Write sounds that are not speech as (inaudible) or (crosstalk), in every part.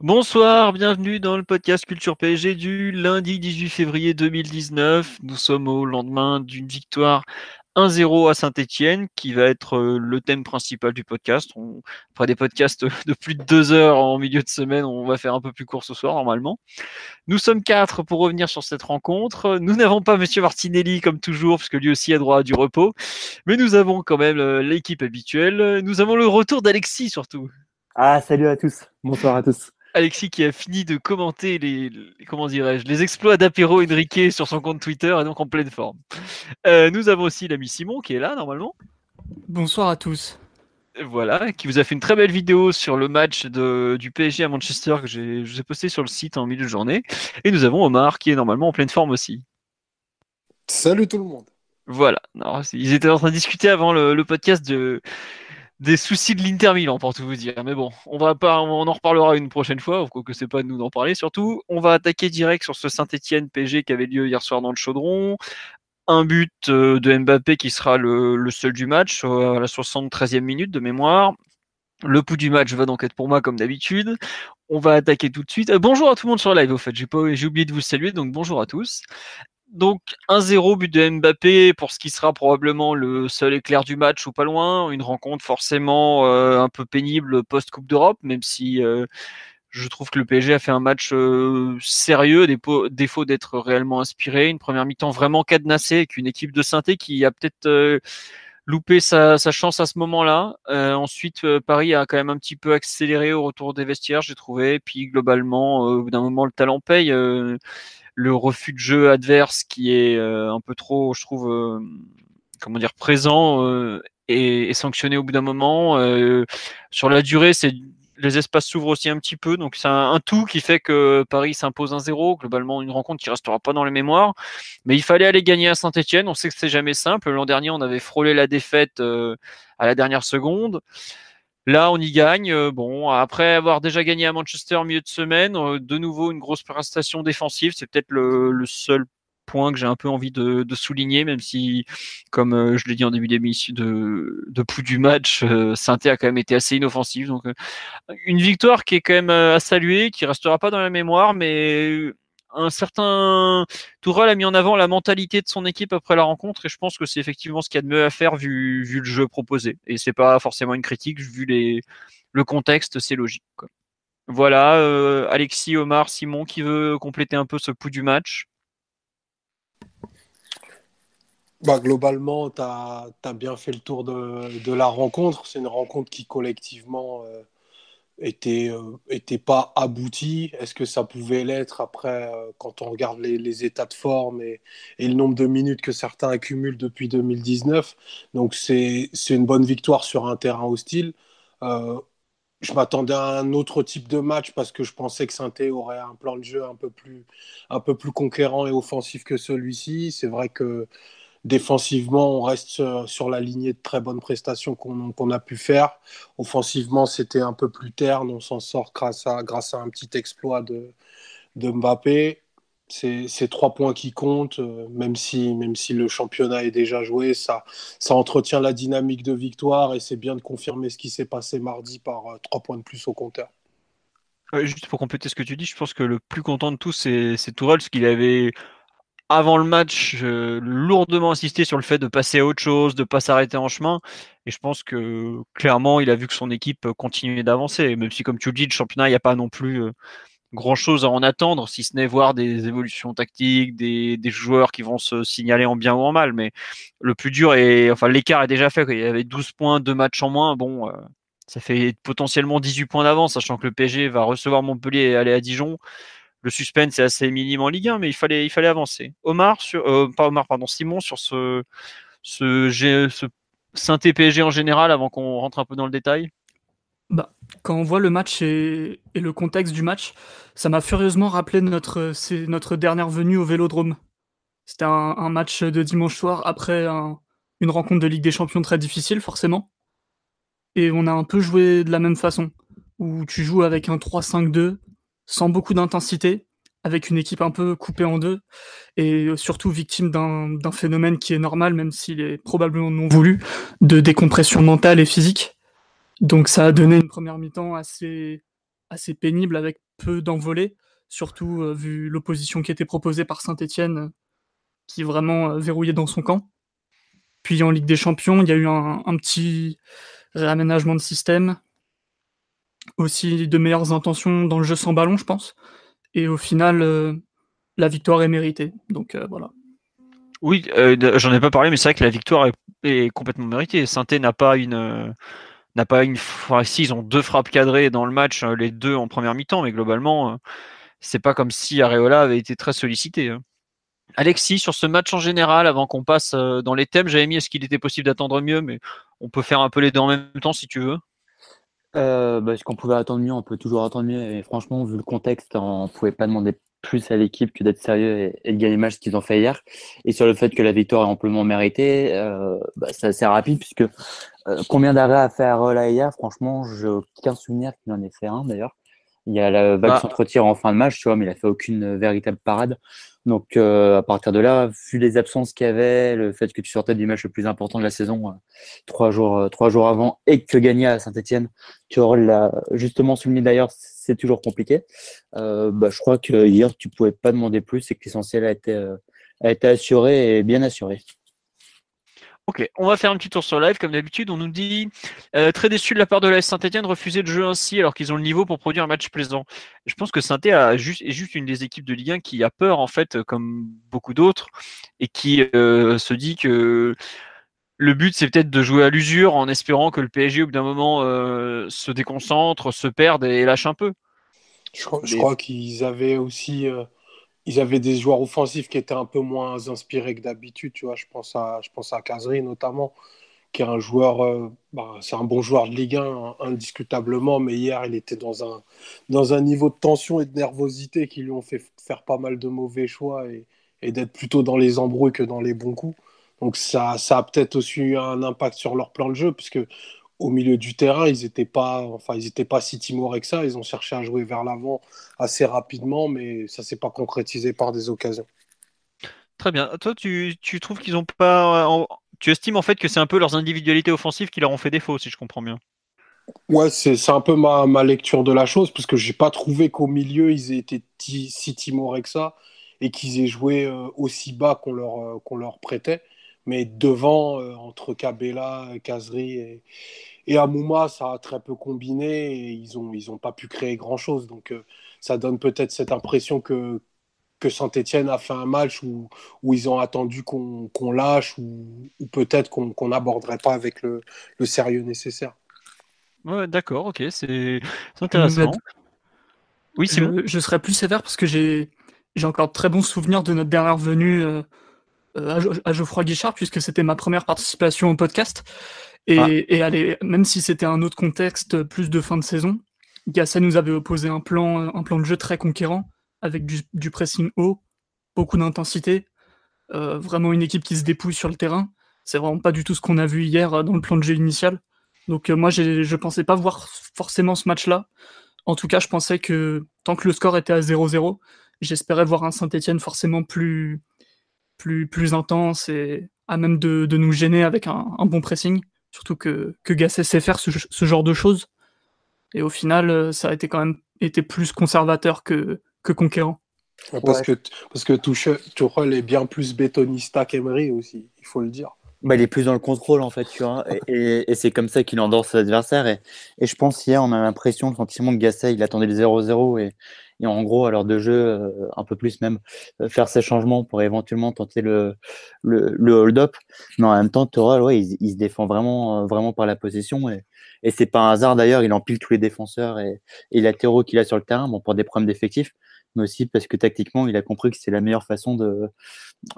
Bonsoir, bienvenue dans le podcast Culture PSG du lundi 18 février 2019. Nous sommes au lendemain d'une victoire 1-0 à Saint-Etienne, qui va être euh, le thème principal du podcast. On, après des podcasts de plus de deux heures en milieu de semaine, on va faire un peu plus court ce soir normalement. Nous sommes quatre pour revenir sur cette rencontre. Nous n'avons pas Monsieur Martinelli comme toujours, puisque lui aussi a droit à du repos, mais nous avons quand même euh, l'équipe habituelle. Nous avons le retour d'Alexis surtout. Ah, salut à tous. Bonsoir à tous. Alexis qui a fini de commenter les, comment dirais-je les exploits d'Apéro Enrique sur son compte Twitter et donc en pleine forme. Euh, nous avons aussi l'ami Simon qui est là normalement. Bonsoir à tous. Voilà, qui vous a fait une très belle vidéo sur le match de, du PSG à Manchester que j'ai, je vous ai posté sur le site en milieu de journée. Et nous avons Omar qui est normalement en pleine forme aussi. Salut tout le monde. Voilà. Alors, ils étaient en train de discuter avant le, le podcast de, des soucis de l'Inter Milan pour tout vous dire. Mais bon, on va pas, on en reparlera une prochaine fois, que c'est pas de nous d'en parler. Surtout, on va attaquer direct sur ce Saint-Etienne PG qui avait lieu hier soir dans le Chaudron. Un but euh, de Mbappé qui sera le, seul du match à la 73e minute de mémoire. Le pouls du match va donc être pour moi comme d'habitude. On va attaquer tout de suite. Euh, bonjour à tout le monde sur live au fait. J'ai oublié de vous saluer donc bonjour à tous donc 1-0 but de Mbappé pour ce qui sera probablement le seul éclair du match ou pas loin. Une rencontre forcément euh, un peu pénible post-Coupe d'Europe, même si euh, je trouve que le PSG a fait un match euh, sérieux, défaut d'être réellement inspiré. Une première mi-temps vraiment cadenassée avec une équipe de synthé qui a peut-être loupé sa, chance à ce moment-là. ensuite, Paris a quand même un petit peu accéléré au retour des vestiaires, j'ai trouvé. Puis globalement, au bout d'un moment, le talent paye le refus de jeu adverse qui est euh, un peu trop, je trouve, euh, comment dire, présent euh, et, sanctionné au bout d'un moment. sur la durée, c'est les espaces s'ouvrent aussi un petit peu, donc c'est un, tout qui fait que Paris s'impose un zéro. Globalement, une rencontre qui restera pas dans les mémoires, mais il fallait aller gagner à Saint-Etienne. On sait que c'est jamais simple. L'an dernier, on avait frôlé la défaite à la dernière seconde. Là, on y gagne. Euh, bon, après avoir déjà gagné à Manchester au milieu de semaine, euh, de nouveau une grosse prestation défensive. C'est peut-être le, seul point que j'ai un peu envie de, souligner, même si, comme euh, je l'ai dit en début d'émission, de, de pouls du match, Sainté a quand même été assez inoffensif. Donc, une victoire qui est quand même à saluer, qui restera pas dans la mémoire, mais un certain Tourelle a mis en avant la mentalité de son équipe après la rencontre et je pense que c'est effectivement ce qu'il y a de mieux à faire vu, le jeu proposé. Et c'est pas forcément une critique, vu le contexte, c'est logique. Voilà, euh, Alexis, Omar, Simon qui veut compléter un peu ce pouls du match. Bah, globalement, tu as, bien fait le tour de, de la rencontre. C'est une rencontre qui collectivement euh, était, euh, était pas abouti? Est-ce que ça pouvait l'être après, euh, quand on regarde les, états de forme et, le nombre de minutes que certains accumulent depuis 2019 Donc c'est une bonne victoire sur un terrain hostile. Euh, je m'attendais à un autre type de match parce que je pensais que saint aurait un plan de jeu un peu plus, un peu plus conquérant et offensif que celui-ci. C'est vrai que Défensivement, on reste sur, la lignée de très bonnes prestations qu'on a pu faire. Offensivement, c'était un peu plus terne. On s'en sort grâce à, un petit exploit de, Mbappé. C'est trois points qui comptent, euh, même si, le championnat est déjà joué, ça, ça entretient la dynamique de victoire et c'est bien de confirmer ce qui s'est passé mardi par euh, trois points de plus au compteur. juste pour compléter ce que tu dis, je pense que le plus content de tous, c'est Tourelle, parce qu'il avait avant le match, lourdement insisté sur le fait de passer à autre chose, de ne pas s'arrêter en chemin. Et je pense que clairement, il a vu que son équipe continuait d'avancer. Même si, comme tu le dis, le championnat, il n'y a pas non plus euh, grand chose à en attendre, si ce n'est voir des évolutions tactiques, des, joueurs qui vont se signaler en bien ou en mal. Mais le plus dur est, enfin, l'écart est déjà fait. Il y avait 12 points, 2 matchs en moins. Bon, euh, ça fait potentiellement 18 points d'avance, sachant que le PSG va recevoir Montpellier et aller à Dijon le suspense est assez minime en Ligue 1, mais il fallait, avancer. Omar, sur, euh, pas Omar, pardon, Simon, sur ce, ce, ce en général avant qu'on rentre un peu dans le détail bah, Quand on voit le match et, le contexte du match, ça m'a furieusement rappelé notre dernière venue au Vélodrome. C'était un, match de dimanche soir après une rencontre de Ligue des Champions très difficile, forcément. Et on a un peu joué de la même façon, où tu joues avec un 3-5-2, sans beaucoup d'intensité, avec une équipe un peu coupée en deux, et surtout victime d'un phénomène qui est normal, même s'il est probablement non voulu, de décompression mentale et physique. Donc ça a donné une première mi-temps assez, assez pénible, avec peu d'envolées, surtout euh, vu l'opposition qui était proposée par Saint-Etienne, qui est vraiment euh, verrouillé dans son camp. Puis en Ligue des Champions, il y a eu un, petit réaménagement de système, aussi de meilleures intentions dans le jeu sans ballon, je pense. Et au final, euh, la victoire est méritée. Donc euh, voilà. Oui, j'en ai pas parlé, mais c'est vrai que la victoire est, complètement méritée. saint n'a pas une n'a pas une. Si, ils ont deux frappes cadrées dans le match, les deux en première mi-temps, mais globalement, c'est pas comme si Areola avait été très sollicité. Hein. Alexis, sur ce match en général, avant qu'on passe euh, dans les thèmes, j'avais mis est-ce qu'il était possible d'attendre mieux, mais on peut faire un peu les deux en même temps si tu veux. Euh, bah, est-ce qu'on pouvait attendre mieux On peut toujours attendre mieux. Et franchement, vu le contexte, on ne pouvait pas demander plus à l'équipe que d'être sérieux et, de gagner le match qu'ils ont fait hier. Et sur le fait que la victoire est amplement méritée, euh, bah, c'est assez rapide puisque euh, combien d'arrêts à faire là hier? Franchement, j'ai aucun souvenir qu'il en ait fait un d'ailleurs. Il y a la vague bah, en fin de match, tu vois, mais il a fait aucune véritable parade. Donc euh, à partir de là, vu les absences qu'il y avait, le fait que tu sortais du match le plus important de la saison euh, trois jours euh, trois jours avant et que gagner à Saint-Etienne, tu l'a justement souligné d'ailleurs, c'est toujours compliqué. bah, je crois que hier tu pouvais pas demander plus et que l'essentiel a été a été assuré et bien assuré. Ok, on va faire un petit tour sur live. Comme d'habitude, on nous dit euh, très déçu de la part de la Saint-Etienne de refuser le jeu ainsi alors qu'ils ont le niveau pour produire un match plaisant. Je pense que saint juste, est juste une des équipes de Ligue 1 qui a peur, en fait, comme beaucoup d'autres, et qui euh, se dit que le but, c'est peut-être de jouer à l'usure en espérant que le PSG, au bout d'un moment, euh, se déconcentre, se perde et lâche un peu. Je, je crois qu'ils avaient aussi ils avaient des joueurs offensifs qui étaient un peu moins inspirés que d'habitude. Tu vois, je pense à, je pense à notamment, qui est un joueur, euh, bah, c'est un bon joueur de Ligue 1 indiscutablement, mais hier il était dans un, dans un niveau de tension et de nervosité qui lui ont fait faire pas mal de mauvais choix et, et d'être plutôt dans les embrouilles que dans les bons coups. Donc ça, ça a peut-être aussi eu un impact sur leur plan de jeu, puisque au milieu du terrain, ils n'étaient pas, enfin, ils pas si timorés que ça. Ils ont cherché à jouer vers l'avant assez rapidement, mais ça s'est pas concrétisé par des occasions. Très bien. Toi, tu, trouves qu'ils ont pas. Tu estimes en fait que c'est un peu leurs individualités offensives qui leur ont fait défaut, si je comprends bien? Ouais, c'est un peu ma, ma, lecture de la chose, parce que j'ai pas trouvé qu'au milieu, ils aient été si timorés que ça et qu'ils aient joué euh, aussi bas qu'on leur, euh, qu'on leur prêtait. Mais devant, euh, entre Kabela, Kazri et, et Amouma, ça a très peu combiné et ils n'ont ils ont pas pu créer grand-chose. Donc euh, ça donne peut-être cette impression que, que Saint-Etienne a fait un match où, où ils ont attendu qu'on lâche ou, ou peut-être qu'on n'aborderait pas avec le, le, sérieux nécessaire. Ouais, d'accord, ok, c'est intéressant. Oui, je, je serais plus sévère parce que j'ai encore de très bons souvenirs de notre dernière venue. Euh, euh, à, Geoffroy Guichard, puisque c'était ma première participation au podcast. Et, ah. et allez, même si c'était un autre contexte, plus de fin de saison, Gasset nous avait opposé un plan, un plan de jeu très conquérant, avec du, pressing haut, beaucoup d'intensité, euh, vraiment une équipe qui se dépouille sur le terrain. C'est vraiment pas du tout ce qu'on a vu hier euh, dans le plan de jeu initial. Donc moi, je pensais pas voir forcément ce match-là. En tout cas, je pensais que tant que le score était à 0-0, j'espérais voir un Saint-Etienne forcément plus, plus, plus intense et à même de, de nous gêner avec un, un, bon pressing. Surtout que, que Gasset sait faire ce, ce, genre de choses. Et au final, euh, ça a été quand même été plus conservateur que, que conquérant. parce, que, parce que Tuchel est bien plus bétonista qu'Emery aussi, il faut le dire. Bah, il est plus dans le contrôle en fait, tu vois, et, et, c'est comme ça qu'il endort ses adversaires. Et, et, je pense hier, on a l'impression, le sentiment que Gasset, il attendait le 0-0 et, et en gros, à l'heure de jeu, euh, un peu plus même, euh, faire ces changements pour éventuellement tenter le, hold-up. Mais en même temps, Toral, ouais, il, se défend vraiment, euh, vraiment par la possession. Et, c'est pas un hasard d'ailleurs, il empile tous les défenseurs et, et latéraux qu'il a sur le terrain, pour des problèmes d'effectifs. Mais aussi parce que tactiquement, il a compris que c'est la meilleure façon de,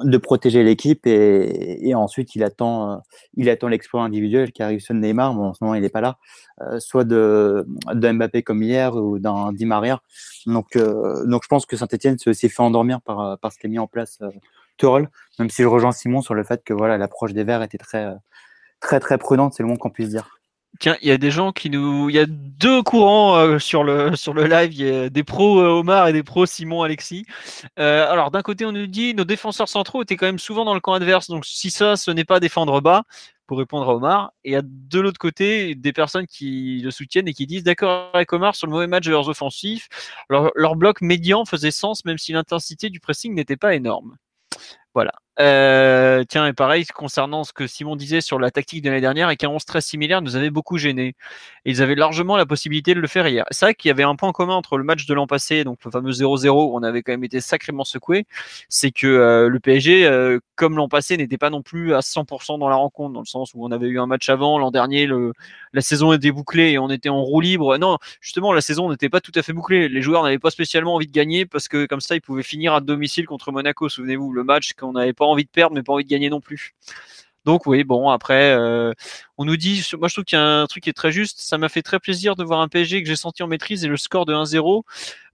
de protéger l'équipe et, ensuite il attend, euh, il attend l'exploit individuel qui arrive sur Neymar, bon, en ce moment il n'est pas là, euh, soit de, Mbappé comme hier ou d'un Di Maria. Donc, donc je pense que Saint-Etienne s'est fait endormir par, par ce qu'a mis en place euh, même si je rejoins Simon sur le fait que voilà l'approche des Verts était très, très très prudente, c'est le moins qu'on puisse dire. Tiens, il y a des gens qui nous. Il y a deux courants euh, sur, le, (laughs) sur le live. Il y a des pros euh, Omar et des pros Simon Alexis. Euh, alors, d'un côté, on nous dit nos défenseurs centraux étaient quand même souvent dans le camp adverse. Donc, si ça, ce n'est pas défendre bas, pour répondre à Omar. Et a de l'autre côté des personnes qui le soutiennent et qui disent d'accord avec Omar sur le mauvais match de leurs offensifs. Alors, leur bloc médian faisait sens, même si l'intensité du pressing n'était pas énorme. Voilà. Euh, tiens, et pareil, concernant ce que Simon disait sur la tactique de l'année dernière, et qu'un 11 très similaire nous avait beaucoup gêné. ils avaient largement la possibilité de le faire hier. C'est vrai qu'il y avait un point commun entre le match de l'an passé, donc le fameux 0-0, où on avait quand même été sacrément secoué, c'est que euh, le PSG, euh, comme l'an passé, n'était pas non plus à 100% dans la rencontre, dans le sens où on avait eu un match avant, l'an dernier, la saison était bouclée et on était en roue libre. Non, justement, la saison n'était pas tout à fait bouclée. Les joueurs n'avaient pas spécialement envie de gagner parce que comme ça, ils pouvaient finir à domicile contre Monaco. Souvenez-vous, le match qu'on n'avait pas envie de perdre, mais pas envie de gagner non plus. Donc oui, bon, après, euh, on nous dit, moi je trouve qu'il y a un truc qui est très juste, ça m'a fait très plaisir de voir un PSG que j'ai senti en maîtrise et le score de 1-0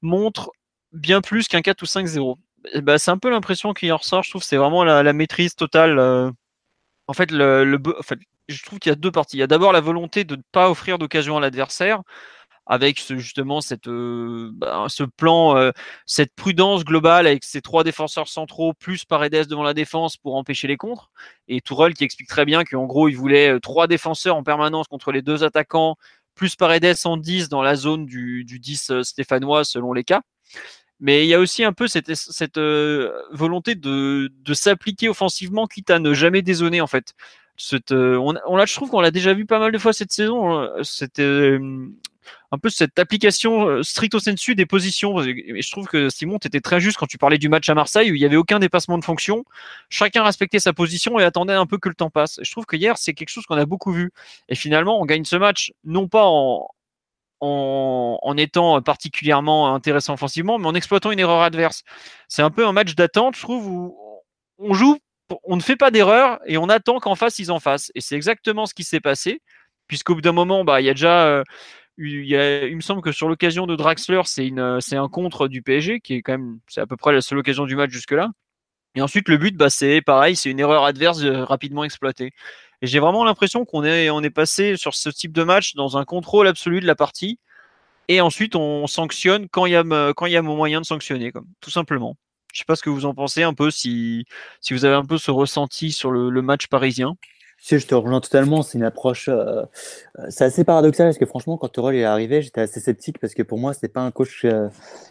montre bien plus qu'un 4 ou 5-0. Bah, c'est un peu l'impression qui en ressort, je trouve, c'est vraiment la, maîtrise totale. Euh. En fait, le, en je trouve qu'il y a deux parties. Il y a d'abord la volonté de ne pas offrir d'occasion à l'adversaire, avec justement cette, euh, bah, ce plan, euh, cette prudence globale avec ces trois défenseurs centraux plus Paredes devant la défense pour empêcher les contres. Et Tourelle qui explique très bien qu'en gros il voulait euh, trois défenseurs en permanence contre les deux attaquants, plus Paredes en 10 dans la zone du, du 10 stéphanois selon les cas. Mais il y a aussi un peu cette, cette volonté de, de s'appliquer offensivement, quitte à ne jamais dézonner en fait. Cette, on, on l'a, je trouve qu'on l'a déjà vu pas mal de fois cette saison. Hein. C'était un peu cette application euh, stricto sensu des positions. Et je trouve que Simon, tu étais très juste quand tu parlais du match à Marseille où il n'y avait aucun dépassement de fonction. Chacun respectait sa position et attendait un peu que le temps passe. je trouve que hier, c'est quelque chose qu'on a beaucoup vu. Et finalement, on gagne ce match non pas en, en, étant particulièrement intéressant offensivement, mais en exploitant une erreur adverse. C'est un peu un match d'attente, je trouve, où on joue, on ne fait pas d'erreur et on attend qu'en face, ils en fassent. Et c'est exactement ce qui s'est passé, puisqu'au bout d'un moment, bah, il y a déjà. Euh, il, me semble que sur l'occasion de Draxler, c'est un contre du PSG qui est quand même, c'est à peu près la seule occasion du match jusque-là. Et ensuite, le but, bah, c'est pareil, c'est une erreur adverse euh, rapidement exploitée. Et j'ai vraiment l'impression qu'on est, on est passé sur ce type de match dans un contrôle absolu de la partie. Et ensuite, on sanctionne quand il y a, quand il y a moyen de sanctionner, comme, tout simplement. Je sais pas ce que vous en pensez un peu, si, si vous avez un peu ce ressenti sur le match parisien. Si, je te rejoins totalement. C'est une approche. Euh, euh, c'est assez paradoxal parce que franchement, quand Torol est arrivé, j'étais assez sceptique parce que pour moi, c'était pas un coach euh,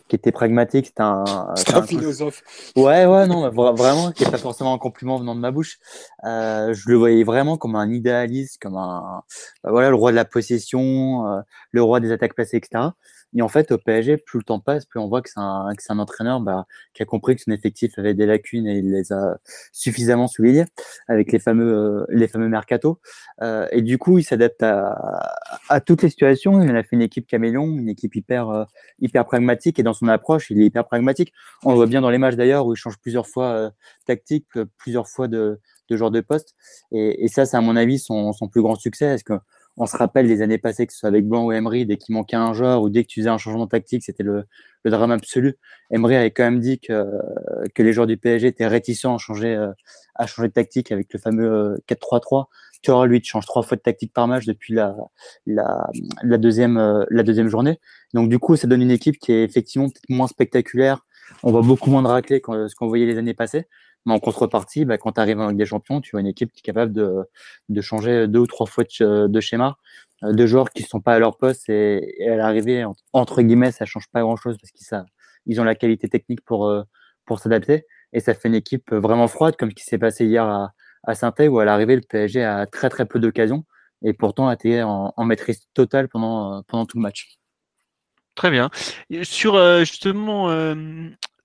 qui était pragmatique. C'était un, un, philosophe. Ouais, ouais, non, vraiment, qui n'est pas forcément un compliment venant de ma bouche. je le voyais vraiment comme un idéaliste, comme un, bah voilà, le roi de la possession, le roi des attaques placées, etc. Et en fait, au PSG, plus le temps passe, plus on voit que c'est un, un, entraîneur bah, qui a compris que son effectif avait des lacunes et il les a suffisamment soulignées avec les fameux, euh, les fameux mercato. Euh, et du coup, il s'adapte à, à, toutes les situations. Il en a fait une équipe caméléon, une équipe hyper, euh, hyper pragmatique. Et dans son approche, il est hyper pragmatique. On le voit bien dans les matchs d'ailleurs où il change plusieurs fois euh, tactique, plusieurs fois de, de genre de poste. Et, ça, c'est à mon avis son, son plus grand succès. Est-ce que on se rappelle les années passées, que ce soit avec Blanc ou Emery, dès qu'il manquait un joueur ou dès que tu faisais un changement tactique, c'était le, drame absolu. Emery avait quand même dit que, que les joueurs du PSG étaient réticents à changer, euh, à changer de tactique avec le fameux 4-3-3. Tu vois, lui, tu changes trois fois de tactique par match depuis la, la, la, deuxième, euh, la deuxième journée. Donc, du coup, ça donne une équipe qui est effectivement peut-être moins spectaculaire. On voit beaucoup moins de raclés que ce qu'on voyait les années passées. Mais en contrepartie, bah, quand tu arrives avec des champions, tu vois une équipe qui est capable de, de changer deux ou trois fois de, schéma, euh, de joueurs qui ne sont pas à leur poste et, à l'arrivée, entre guillemets, ça change pas grand-chose parce qu'ils ils ont la qualité technique pour, euh, pour s'adapter. Et ça fait une équipe vraiment froide, comme ce qui s'est passé hier à, à saint où à l'arrivée, le PSG a très très peu d'occasions et pourtant a été en, en, maîtrise totale pendant, pendant tout le match. Très bien. Sur euh, justement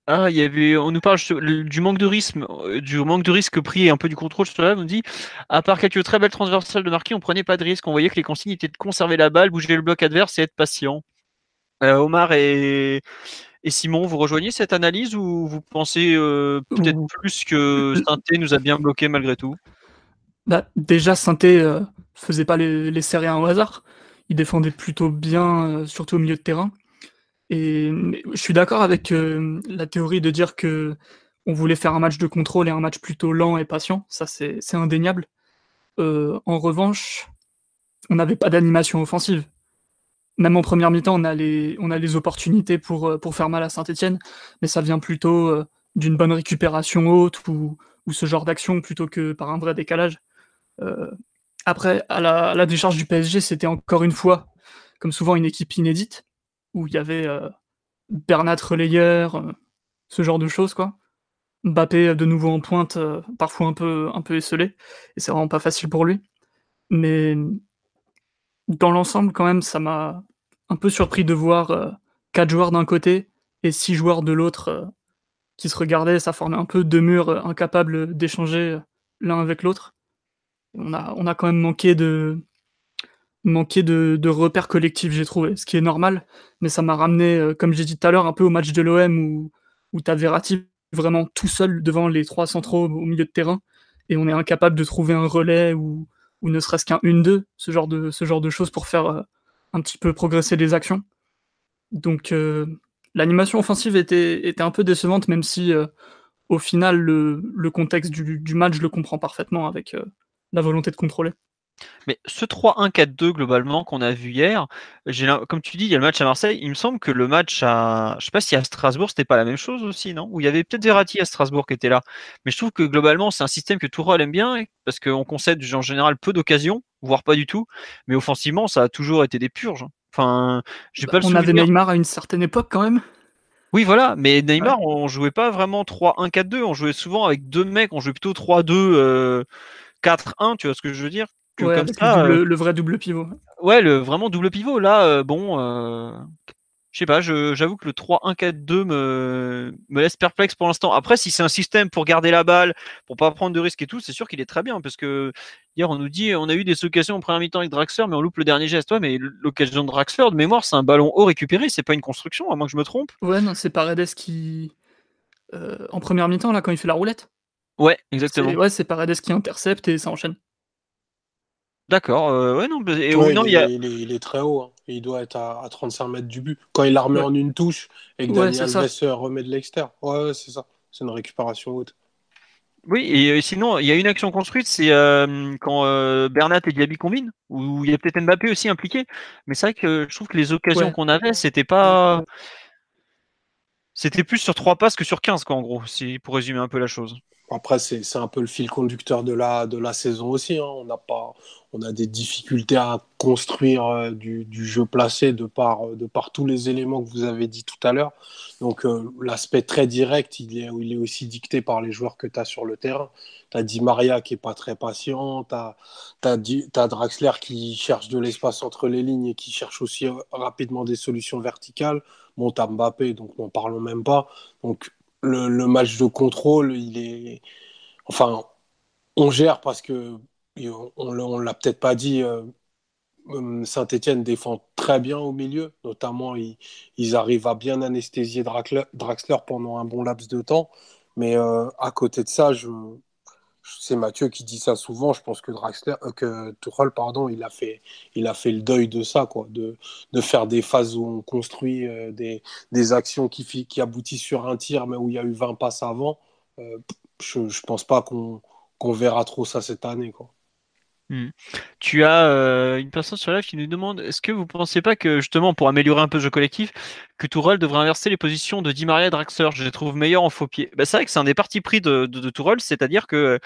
ah, il y avait, on nous parle du manque de risque, euh, du manque de risque pris et un peu du contrôle sur la on dit, à part quelques très belles transversales de Marquis, on prenait pas de risque. On voyait que les consignes étaient de conserver la balle, bouger le bloc adverse et être patient. Euh, Omar et, Et Simon, vous rejoignez cette analyse ou vous pensez euh, peut-être plus que Synthé nous a bien bloqué malgré tout? Bah, Déjà, Synthé euh, faisait pas les, les séries au hasard. Il défendait plutôt bien, surtout au milieu de terrain. Et je suis d'accord avec euh, la théorie de dire que on voulait faire un match de contrôle et un match plutôt lent et patient. Ça, c'est indéniable. en revanche, on n'avait pas d'animation offensive même en première mi-temps, on a les, on a les opportunités pour, euh, pour faire mal à Saint-Etienne, mais ça vient plutôt euh, d'une bonne récupération haute ou, ou ce genre d'action plutôt que par un vrai décalage. Euh, après, à la, la, décharge du PSG, c'était encore une fois, comme souvent, une équipe inédite, où il y avait Bernat relayeur, ce genre de choses, quoi. Mbappé de nouveau en pointe, parfois un peu, un peu esselé, et c'est vraiment pas facile pour lui. Mais dans l'ensemble, quand même, ça m'a un peu surpris de voir euh, quatre joueurs d'un côté et six joueurs de l'autre euh, qui se regardaient. Ça formait un peu deux murs euh, incapables d'échanger l'un avec l'autre. On a, on a quand même manqué de, manqué de, repères collectifs, j'ai trouvé, ce qui est normal, mais ça m'a ramené, comme j'ai dit tout à l'heure, un peu au match de l'OM où, tu as Verratti vraiment tout seul devant les trois centraux au milieu de terrain et on est incapable de trouver un relais ou, ne serait-ce qu'un 1-2, ce genre de ce genre de choses pour faire euh, un petit peu progresser les actions. Donc euh, l'animation offensive était, un peu décevante, même si euh, au final le, contexte du, match le comprend parfaitement avec la volonté de contrôler. Mais ce 3-1-4-2 globalement qu'on a vu hier, comme tu dis, il y a le match à Marseille. Il me semble que le match à, je sais pas si à Strasbourg c'était pas la même chose aussi, non? Où il y avait peut-être Verratti à Strasbourg qui était là. Mais je trouve que globalement c'est un système que Tourelle aime bien parce qu'on concède en général peu d'occasions, voire pas du tout. Mais offensivement, ça a toujours été des purges. Enfin, j'ai bah, pas On avait Neymar à une certaine époque quand même. Oui, voilà, mais Neymar, on jouait pas vraiment 3-1-4-2, on jouait souvent avec deux mecs, on jouait plutôt 3-2, 4-1, tu vois ce que je veux dire? Comme ça, euh, le, vrai double pivot. Ouais, le vraiment double pivot. Là, euh, bon, euh, je sais pas, j'avoue que le 3-1-4-2 me, me laisse perplexe pour l'instant. Après, si c'est un système pour garder la balle, pour pas prendre de risques et tout, c'est sûr qu'il est très bien. Parce que hier, on nous dit, on a eu des occasions en première mi-temps avec Draxler, mais on loupe le dernier geste. Ouais, mais l'occasion de Draxler, de mémoire, c'est un ballon haut récupéré, c'est pas une construction, à moins que je me trompe. Ouais, non, c'est Paredes qui. en première mi-temps, là, quand il fait la roulette. Ouais, exactement. Ouais, c'est Paredes qui intercepte et ça enchaîne. D'accord, euh, ouais, non, et, non il, est, il, est, très haut, hein. il doit être à, à, 35 mètres du but. Quand il la remet en une touche et que Daniel Alves remet de l'extérieur, ouais, c'est ça, c'est une récupération haute. Oui, et euh, sinon, il y a une action construite, c'est euh, quand euh, Bernat et Diaby combinent, où il y a peut-être Mbappé aussi impliqué, mais c'est vrai que je trouve que les occasions qu'on avait, c'était pas. C'était plus sur 3 passes que sur 15, quoi, en gros, si, pour résumer un peu la chose. Après, c'est un peu le fil conducteur de la, de la saison aussi. Hein. On, a pas, on a des difficultés à construire euh, du, du, jeu placé de par, de par tous les éléments que vous avez dit tout à l'heure. Donc, euh, l'aspect très direct, il est, il est aussi dicté par les joueurs que tu as sur le terrain. Tu as Di Maria qui est pas très patient. Tu as, as, Draxler qui cherche de l'espace entre les lignes et qui cherche aussi rapidement des solutions verticales. Bon, tu as Mbappé, donc n'en parlons même pas. Donc, le, match de contrôle, il est. Enfin, on gère parce que on, ne l'a peut-être pas dit. Euh, euh, Saint-Etienne défend très bien au milieu, notamment ils, arrivent à bien anesthésier Draxler, pendant un bon laps de temps. Mais euh, à côté de ça, je, c'est Mathieu qui dit ça souvent. Je pense que Draxler, euh, que Tuchel, pardon, il a fait, il a fait le deuil de ça, quoi, de, de faire des phases où on construit euh, des, des, actions qui, qui aboutissent sur un tir, mais où il y a eu 20 passes avant. Euh, je, ne pense pas qu'on verra trop ça cette année, quoi. Hmm. Tu as euh, une personne sur live qui nous demande est-ce que vous ne pensez pas que justement pour améliorer un peu le jeu collectif, que Tourelle devrait inverser les positions de Di Maria et Je les trouve meilleurs en faux pied. Bah, c'est vrai que c'est un des partis pris de, de, Tourelle, c'est-à-dire que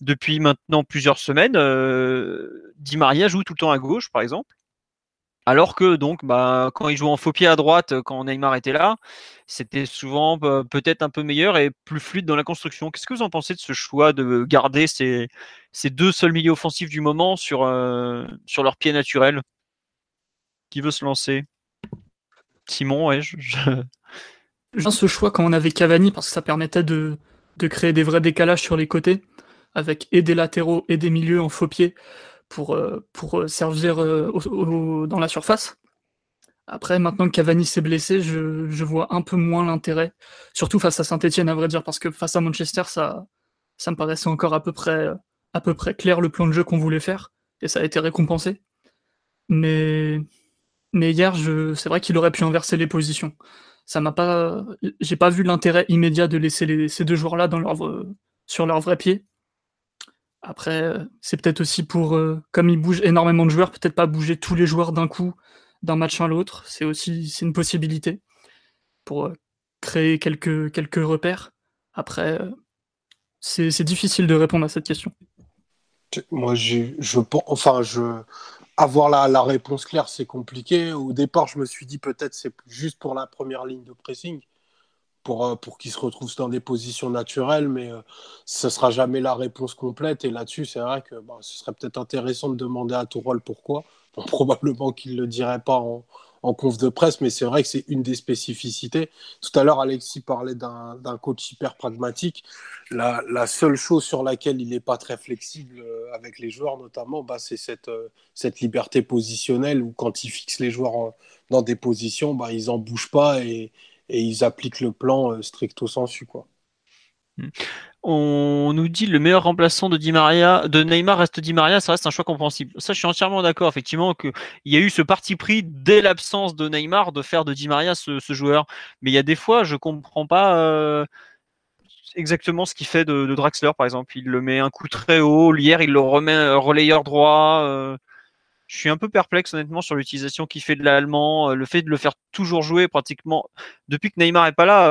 depuis maintenant plusieurs semaines, euh, Di Maria joue tout le temps à gauche, par exemple. Alors que donc, bah, quand il jouait en faux pied à droite, quand Neymar était là, c'était souvent peut-être un peu meilleur et plus fluide dans la construction. Qu'est-ce que vous en pensez de ce choix de garder ces, deux seuls milieux offensifs du moment sur, euh, sur leur pied naturel? Qui veut se lancer? Simon, ouais. Je, je... ce choix quand on avait Cavani parce que ça permettait de, de créer des vrais décalages sur les côtés avec et des latéraux et des milieux en faux pied pour, euh, pour euh, servir euh, dans la surface. Après, maintenant que Cavani s'est blessé, je, je, vois un peu moins l'intérêt, surtout face à Saint-Etienne, à vrai dire, parce que face à Manchester, ça, ça me paraissait encore à peu près, à peu près clair le plan de jeu qu'on voulait faire, et ça a été récompensé. Mais, mais hier, c'est vrai qu'il aurait pu inverser les positions. Ça m'a pas, j'ai pas vu l'intérêt immédiat de laisser ces deux joueurs-là dans leur, sur leur vrai pied. Après, c'est peut-être aussi pour, euh, comme il bouge énormément de joueurs, peut-être pas bouger tous les joueurs d'un coup, d'un match à l'autre. C'est aussi c'est une possibilité pour euh, créer quelques, quelques repères. Après, euh, c'est difficile de répondre à cette question. Moi, je, enfin, je, avoir la, la réponse claire, c'est compliqué. Au départ, je me suis dit peut-être c'est juste pour la première ligne de pressing, pour, euh, qu'ils se retrouvent dans des positions naturelles, mais euh, ce ne sera jamais la réponse complète. Et là-dessus, c'est vrai que bah, ce serait peut-être intéressant de demander à Tourol pourquoi. (laughs) probablement qu'il ne le dirait pas en, en conf de presse, mais c'est vrai que c'est une des spécificités. Tout à l'heure, Alexis parlait d'un coach hyper pragmatique. La, seule chose sur laquelle il n'est pas très flexible euh, avec les joueurs, notamment, bah, c'est cette, cette liberté positionnelle où quand il fixe les joueurs dans des positions, bah, ils n'en bougent pas et, et, ils appliquent le plan euh, stricto sensu. Quoi. Hmm. On nous dit le meilleur remplaçant de Di Maria, de Neymar reste Di Maria, ça reste un choix compréhensible. Ça, je suis entièrement d'accord, effectivement, qu'il y a eu ce parti pris dès l'absence de Neymar de faire de Di Maria ce, joueur. Mais il y a des fois, je comprends pas euh, exactement ce qu'il fait de, Draxler, par exemple. Il le met un coup très haut, hier il le remet euh, relayeur droit. Je suis un peu perplexe honnêtement sur l'utilisation qu'il fait de l'allemand, le fait de le faire toujours jouer pratiquement depuis que Neymar est pas là.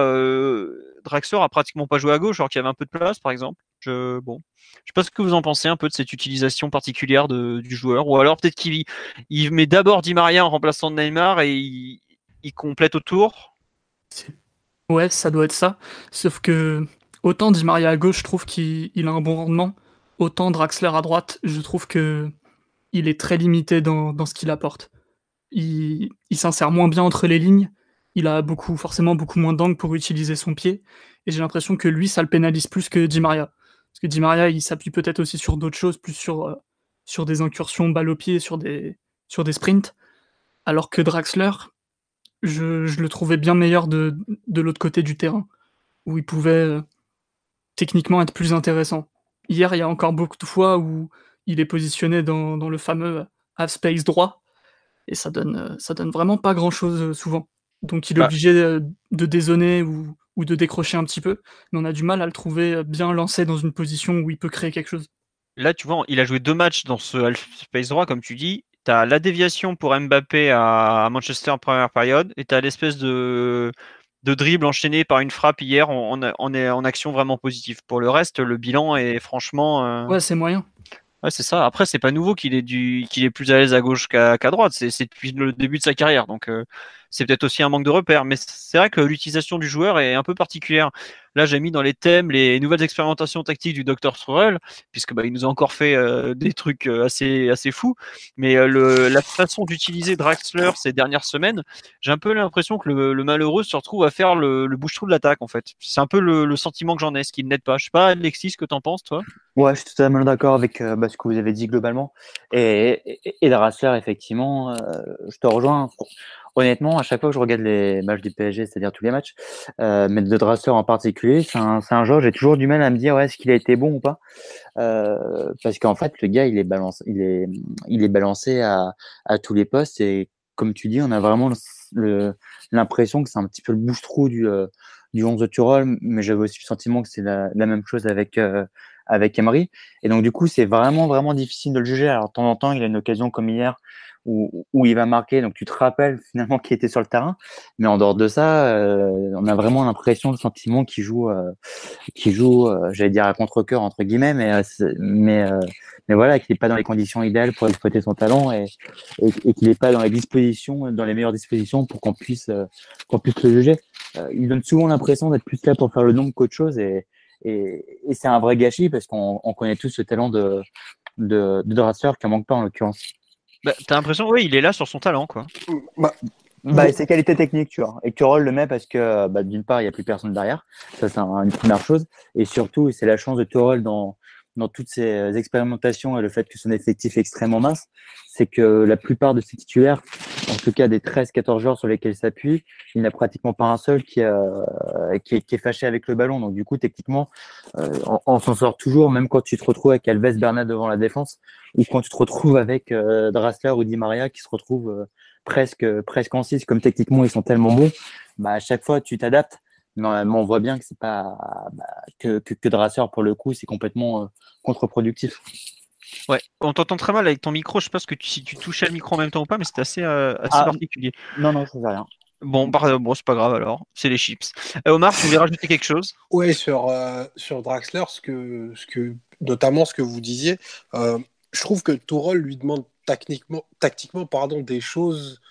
Draxler a pratiquement pas joué à gauche alors qu'il y avait un peu de place, par exemple. Je, bon, je sais pas ce que vous en pensez un peu de cette utilisation particulière du joueur, ou alors peut-être qu'il il met d'abord Di Maria en remplaçant Neymar et il, complète autour. Ouais, ça doit être ça. Sauf que autant Di Maria à gauche, je trouve qu'il a un bon rendement, autant Draxler à droite, je trouve que il est très limité dans, ce qu'il apporte. Il, il s'insère moins bien entre les lignes il a beaucoup, forcément beaucoup moins d'angle pour utiliser son pied. Et j'ai l'impression que lui, ça le pénalise plus que Di Maria. Parce que Di Maria, il s'appuie peut-être aussi sur d'autres choses, plus sur, euh, sur des incursions balle au pied, sur des, sur des sprints. Alors que Draxler, je, le trouvais bien meilleur de, de l'autre côté du terrain, où il pouvait euh, techniquement être plus intéressant. Hier, il y a encore beaucoup de fois où il est positionné dans, dans le fameux half space droit, et ça donne, euh, ça donne vraiment pas grand-chose souvent. Donc il est bah obligé de dézonner ou, de décrocher un petit peu, mais on a du mal à le trouver bien lancé dans une position où il peut créer quelque chose. Là, tu vois, il a joué deux matchs dans ce half space droit, comme tu dis. Tu as la déviation pour Mbappé à Manchester en première période, et tu as l'espèce de, de dribble enchaîné par une frappe hier. On, est en action vraiment positive. Pour le reste, le bilan est franchement. Ouais, c'est moyen. Ouais, c'est ça. Après, c'est pas nouveau qu'il est, du... qu'il est plus à l'aise à gauche qu'à, droite. C'est, depuis le début de sa carrière. Donc, c'est peut-être aussi un manque de repères. Mais c'est vrai que l'utilisation du joueur est un peu particulière. Là, j'ai mis dans les thèmes les nouvelles expérimentations tactiques du Dr. Strurel, puisque bah, il nous a encore fait euh, des trucs euh, assez, assez fous. Mais euh, la façon d'utiliser Draxler ces dernières semaines, j'ai un peu l'impression que le, malheureux se retrouve à faire le, le bouche-trou de l'attaque, en fait. C'est un peu le, sentiment que j'en ai, ce qui n'aide pas. Je sais pas, Alexis, ce que t'en penses, toi? Ouais, je suis totalement d'accord avec bah, ce que vous avez dit globalement. Et Draxler, effectivement, je te rejoins honnêtement, à chaque fois que je regarde les matchs du PSG, c'est-à-dire tous les matchs, euh, mais de Drasser en particulier, c'est un, un joueur, j'ai toujours du mal à me dire ouais, est-ce qu'il a été bon ou pas. Euh, parce qu'en fait, le gars, il est balancé, il est, il est balancé à, à tous les postes et comme tu dis, on a vraiment l'impression que c'est un petit peu le bouche-trou du, euh, du 11 de Turol, mais j'avais aussi le sentiment que c'est la, même chose avec, avec Emery. Et donc, du coup, c'est vraiment, vraiment difficile de le juger. Alors, de temps en temps, il a une occasion comme hier où, il va marquer. Donc tu te rappelles finalement qu'il était sur le terrain. Mais en dehors de ça, euh, on a vraiment l'impression, le sentiment qu'il joue, euh, qui joue, euh, j'allais dire à contre-cœur entre guillemets, mais mais mais voilà, qu'il n'est pas dans les conditions idéales pour exploiter son talent et, et, qu'il n'est pas dans les dispositions, dans les meilleures dispositions pour qu'on puisse qu'on puisse le juger. il donne souvent l'impression d'être plus là pour faire le nombre qu'autre chose et et, et c'est un vrai gâchis parce qu'on connaît tous ce talent de de, de qui en manque pas en l'occurrence. Bah, T'as l'impression, oui, il est là sur son talent, quoi. Bah, bah, ses qualités techniques, tu vois. Et que Turol le met parce que, bah, d'une part, il n'y a plus personne derrière. Ça, c'est une première chose. Et surtout, c'est la chance de Turol dans, dans toutes ces expérimentations et le fait que son effectif est extrêmement mince, c'est que la plupart de ses titulaires, tout cas des 13-14 joueurs sur lesquels il s'appuie, il n'y a pratiquement pas un seul qui, est, fâché avec le ballon. Donc du coup, techniquement, on, s'en sort toujours, même quand tu te retrouves avec Alves Bernat devant la défense, ou quand tu te retrouves avec Drassler ou Di Maria qui se retrouvent presque, presque en 6, comme techniquement ils sont tellement bons, bah, à chaque fois tu t'adaptes. Mais on voit bien que c'est pas bah, que, que, que pour le coup, c'est complètement contre-productif. Ouais, on t'entend très mal avec ton micro. Je sais pas que tu, si tu touchais le micro en même temps ou pas, mais c'était assez, euh, assez ah, particulier. Non, non, ça fait rien. Bon, bon c'est pas grave alors, c'est les chips. Euh, Omar, tu voulais rajouter quelque chose? Oui, sur, euh, sur Draxler, ce que, ce que, notamment ce que vous disiez, je trouve que Tourol lui demande tactiquement, tactiquement pardon, des choses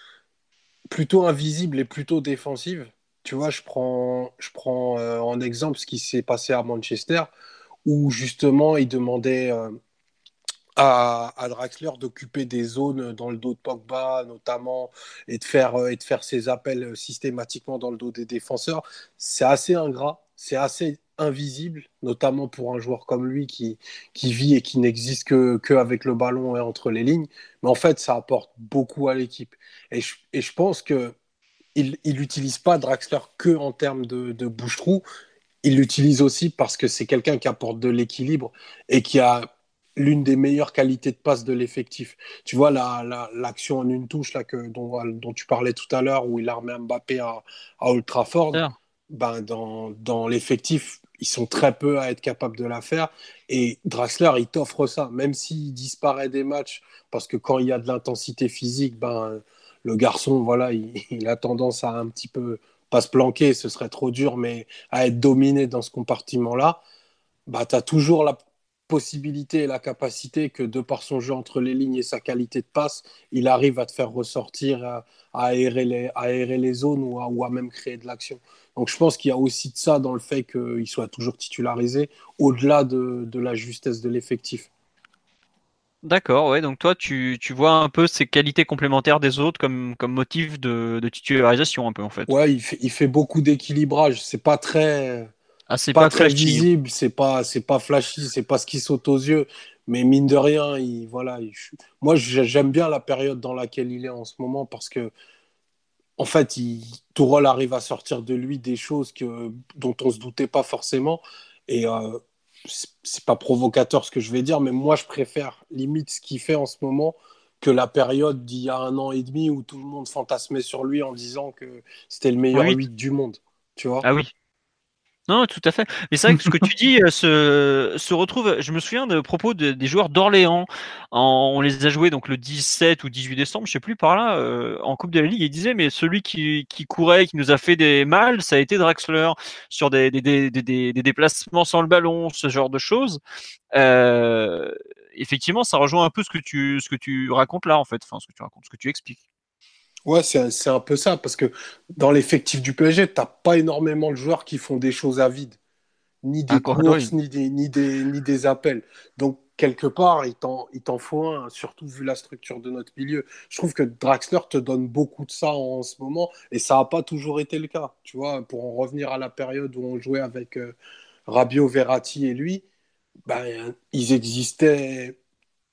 plutôt invisibles et plutôt défensives. Tu vois, je prends, je prends en exemple ce qui s'est passé à Manchester, où justement il demandait à, Draxler d'occuper des zones dans le dos de Pogba notamment et de faire, euh, et de faire ses appels systématiquement dans le dos des défenseurs, c'est assez ingrat, c'est assez invisible, notamment pour un joueur comme lui qui, qui vit et qui n'existe que, que avec le ballon et entre les lignes. Mais en fait, ça apporte beaucoup à l'équipe. Et je, et je pense que il n'utilise pas Draxler que en termes de, de bouche-trou. Il l'utilise aussi parce que c'est quelqu'un qui apporte de l'équilibre et qui a l'une des meilleures qualités de passe de l'effectif. Tu vois, l'action en une touche là, que, dont, dont tu parlais tout à l'heure, où il a remis Mbappé à, à Old Trafford, ben, dans, dans l'effectif, ils sont très peu à être capables de la faire. Et Draxler, il t'offre ça, même s'il disparaît des matchs, parce que quand il y a de l'intensité physique, ben, le garçon, voilà, il, (laughs) il, a tendance à un petit peu, pas se planquer, ce serait trop dur, mais à être dominé dans ce compartiment-là. Bah, tu as toujours la, possibilité et la capacité que, de par son jeu entre les lignes et sa qualité de passe, il arrive à te faire ressortir, à, aérer, les, aérer les zones ou à, ou à même créer de l'action. Donc je pense qu'il y a aussi de ça dans le fait qu'il soit toujours titularisé, au-delà de, de, la justesse de l'effectif. D'accord, ouais. Donc toi, tu, tu, vois un peu ces qualités complémentaires des autres comme, comme motif de, de titularisation, un peu en fait. Ouais, il fait, il fait beaucoup d'équilibrage. C'est pas très ah, c'est pas, très visible, c'est pas, c'est pas flashy, c'est pas ce qui saute aux yeux. Mais mine de rien, il, voilà, moi j'aime bien la période dans laquelle il est en ce moment parce que, en fait, il, Tourol arrive à sortir de lui des choses que, dont on se doutait pas forcément. Et euh, c'est pas provocateur ce que je vais dire, mais moi je préfère limite ce qu'il fait en ce moment que la période d'il y a un an et demi où tout le monde fantasmait sur lui en disant que c'était le meilleur 8 du monde. Tu vois ah oui, non, tout à fait. Mais c'est vrai ce que tu dis euh, se, retrouve. Je me souviens de propos des joueurs d'Orléans. On les a joués donc le 17 ou 18 décembre, je sais plus par là, euh, en Coupe de la Ligue. Ils disaient mais celui qui, qui, courait, qui nous a fait des mal, ça a été Draxler sur des, des, des, des, déplacements sans le ballon, ce genre de choses. Euh, effectivement, ça rejoint un peu ce que tu ce que tu racontes là en fait, enfin ce que tu racontes, ce que tu expliques. Ouais, c'est un peu ça, parce que dans l'effectif du PSG, tu n'as pas énormément de joueurs qui font des choses à vide, ni des courses, ni, des, ni, des, ni des appels. Donc, quelque part, il t'en faut un, surtout vu la structure de notre milieu. Je trouve que Draxler te donne beaucoup de ça en, ce moment, et ça n'a pas toujours été le cas. Tu vois, pour en revenir à la période où on jouait avec euh, Rabiot, Verratti et lui, ben, ils existaient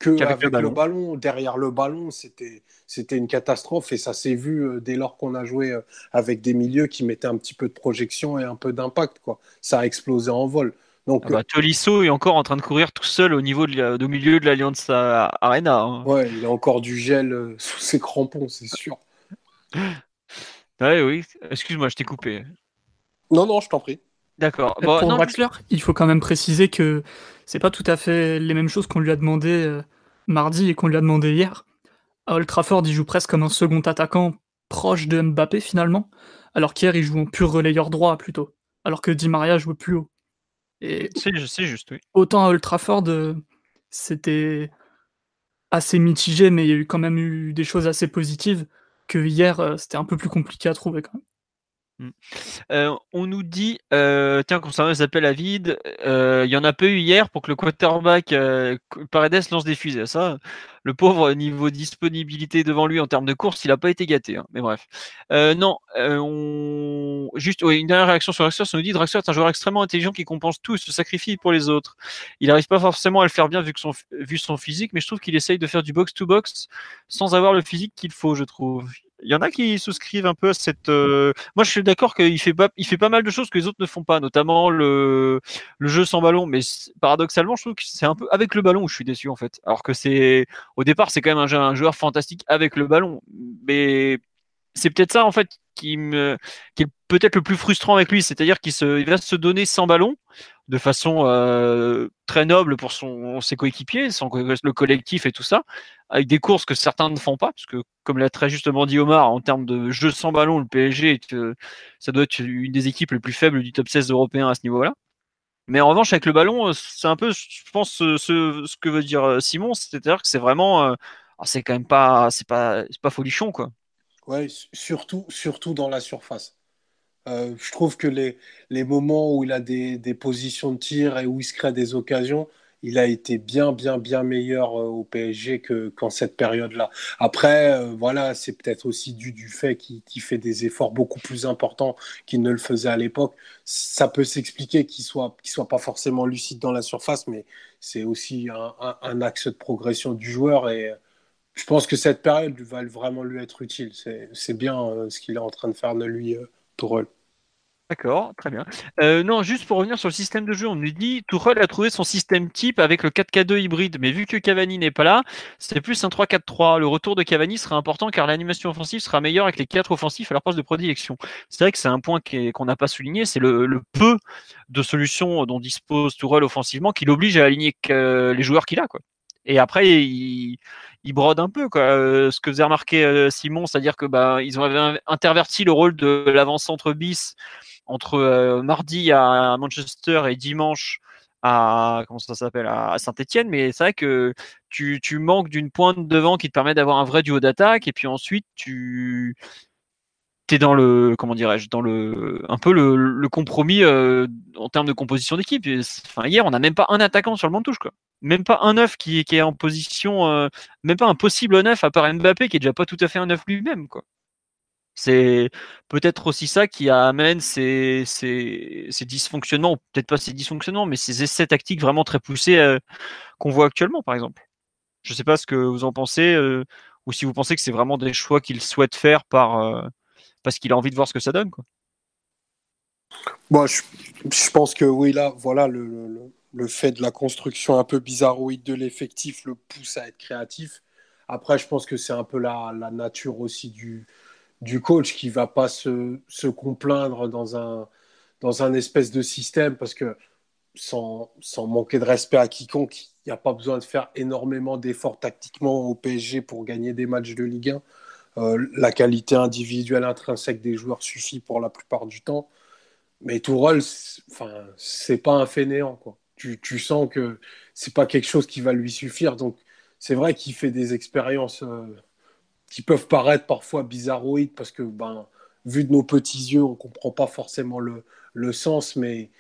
que avec, le, ballon. Derrière le ballon, c'était c'était une catastrophe et ça s'est vu euh, dès lors qu'on a joué euh, avec des milieux qui mettaient un petit peu de projection et un peu d'impact. quoi. Ça a explosé en vol. Donc, ah bah, Tolisso est encore en train de courir tout seul au niveau de milieu de l'Alliance Arena. Hein. Ouais, il a encore du gel euh, (laughs) sous ses crampons, c'est sûr. ouais, oui, excuse-moi, je t'ai coupé. Non, non, je t'en prie. D'accord. pour non, il faut quand même préciser que c'est pas tout à fait les mêmes choses qu'on lui a demandé mardi et qu'on lui a demandé hier. À Old Trafford, il joue presque comme un second attaquant proche de Mbappé finalement, alors qu'hier il joue en pur relayeur droit plutôt, alors que Di Maria joue plus haut. C'est juste, oui. Autant à Old Trafford, euh, c'était assez mitigé, mais il y a eu quand même eu des choses assez positives, que hier, euh, c'était un peu plus compliqué à trouver quand même. Mmh. Euh, on nous dit, euh, tiens, concernant les appels à vide, euh, il y en a peu eu hier pour que le quarterback Paredes lance des fusées. Ça, le pauvre niveau disponibilité devant lui en termes de course, il n'a pas été gâté. Hein, mais bref. non, on... juste une dernière réaction sur Draxler. On nous dit Draxler est un joueur extrêmement intelligent qui compense tout et se sacrifie pour les autres. Il n'arrive pas forcément à le faire bien vu, que son physique, mais je trouve qu'il essaye de faire du box-to-box sans avoir le physique qu'il faut, je trouve il y en a qui souscrivent un peu à cette. Euh, moi, je suis d'accord qu'il fait pas, il fait pas mal de choses que les autres ne font pas, notamment le, le jeu sans ballon. Mais paradoxalement, je trouve que c'est un peu avec le ballon où je suis déçu en fait. Alors que c'est, au départ, c'est quand même un, joueur fantastique avec le ballon. Mais c'est peut-être ça en fait qui me, qui est peut-être le plus frustrant avec lui, c'est-à-dire qu'il va se donner sans ballon de façon euh, très noble pour ses coéquipiers, son, le collectif et tout ça, avec des courses que certains ne font pas, parce que comme l'a très justement dit Omar, en termes de jeu sans ballon, le PSG, ça doit être une des équipes les plus faibles du top 16 européen à ce niveau-là. Mais en revanche, avec le ballon, c'est un peu, je pense, ce, que veut dire euh, Simon, c'est-à-dire que c'est vraiment, euh, c'est quand même pas, c'est pas, pas folichon, quoi. Ouais, surtout, surtout dans la surface. Euh, je trouve que les, les moments où il a des, des, positions de tir et où il se crée des occasions, il a été bien, bien, bien meilleur euh, au PSG que, qu'en cette période-là. Après, euh, voilà, c'est peut-être aussi dû du fait qu'il, fait des efforts beaucoup plus importants qu'il ne le faisait à l'époque. Ça peut s'expliquer qu'il soit, qu'il soit pas forcément lucide dans la surface, mais c'est aussi un, axe de progression du joueur et je pense que cette période va vraiment lui être utile. C'est bien ce qu'il est en train de faire de lui, Tourelle. D'accord, très bien. Euh, non, juste pour revenir sur le système de jeu, on nous dit Tourelle a trouvé son système type avec le 4K2 hybride, mais vu que Cavani n'est pas là, c'est plus un 3-4-3. Le retour de Cavani sera important car l'animation offensive sera meilleure avec les quatre offensifs à leur poste de prédilection. C'est vrai que c'est un point qu'on n'a pas souligné, c'est le, peu de solutions dont dispose Tourelle offensivement qui l'oblige à aligner les joueurs qu'il a. Et après, il, il brode un peu quoi. Euh, ce que faisait remarquer euh, Simon, c'est-à-dire que bah ils ont interverti le rôle de l'avant-centre bis entre euh, mardi à Manchester et dimanche à comment ça s'appelle à Saint-Étienne, mais c'est vrai que tu, manques d'une pointe devant qui te permet d'avoir un vrai duo d'attaque et puis ensuite tu es dans le comment dirais-je dans le un peu le, compromis en termes de composition d'équipe. Enfin hier on n'a même pas un attaquant sur le banc touche quoi même pas un neuf qui, est en position, euh, même pas un possible neuf à part Mbappé qui est déjà pas tout à fait un neuf lui-même, quoi. C'est peut-être aussi ça qui amène ces, dysfonctionnements, peut-être pas ces dysfonctionnements, mais ces essais tactiques vraiment très poussés euh, qu'on voit actuellement, par exemple. Je sais pas ce que vous en pensez, euh, ou si vous pensez que c'est vraiment des choix qu'il souhaite faire par, parce qu'il a envie de voir ce que ça donne, quoi. Je, pense que oui, là, voilà, le fait de la construction un peu bizarroïde de l'effectif le pousse à être créatif. Après, je pense que c'est un peu la, nature aussi du, coach qui va pas se, se complaindre dans un, dans un espèce de système parce que sans, sans manquer de respect à quiconque, il n'y a pas besoin de faire énormément d'efforts tactiquement au PSG pour gagner des matchs de Ligue 1. Euh, la qualité individuelle intrinsèque des joueurs suffit pour la plupart du temps. Mais Tourelle, enfin, c'est pas un fainéant, quoi tu, sens que c'est pas quelque chose qui va lui suffire. Donc, c'est vrai qu'il fait des expériences euh, qui peuvent paraître parfois bizarroïdes parce que, ben, vu de nos petits yeux, on comprend pas forcément le, le sens. Mais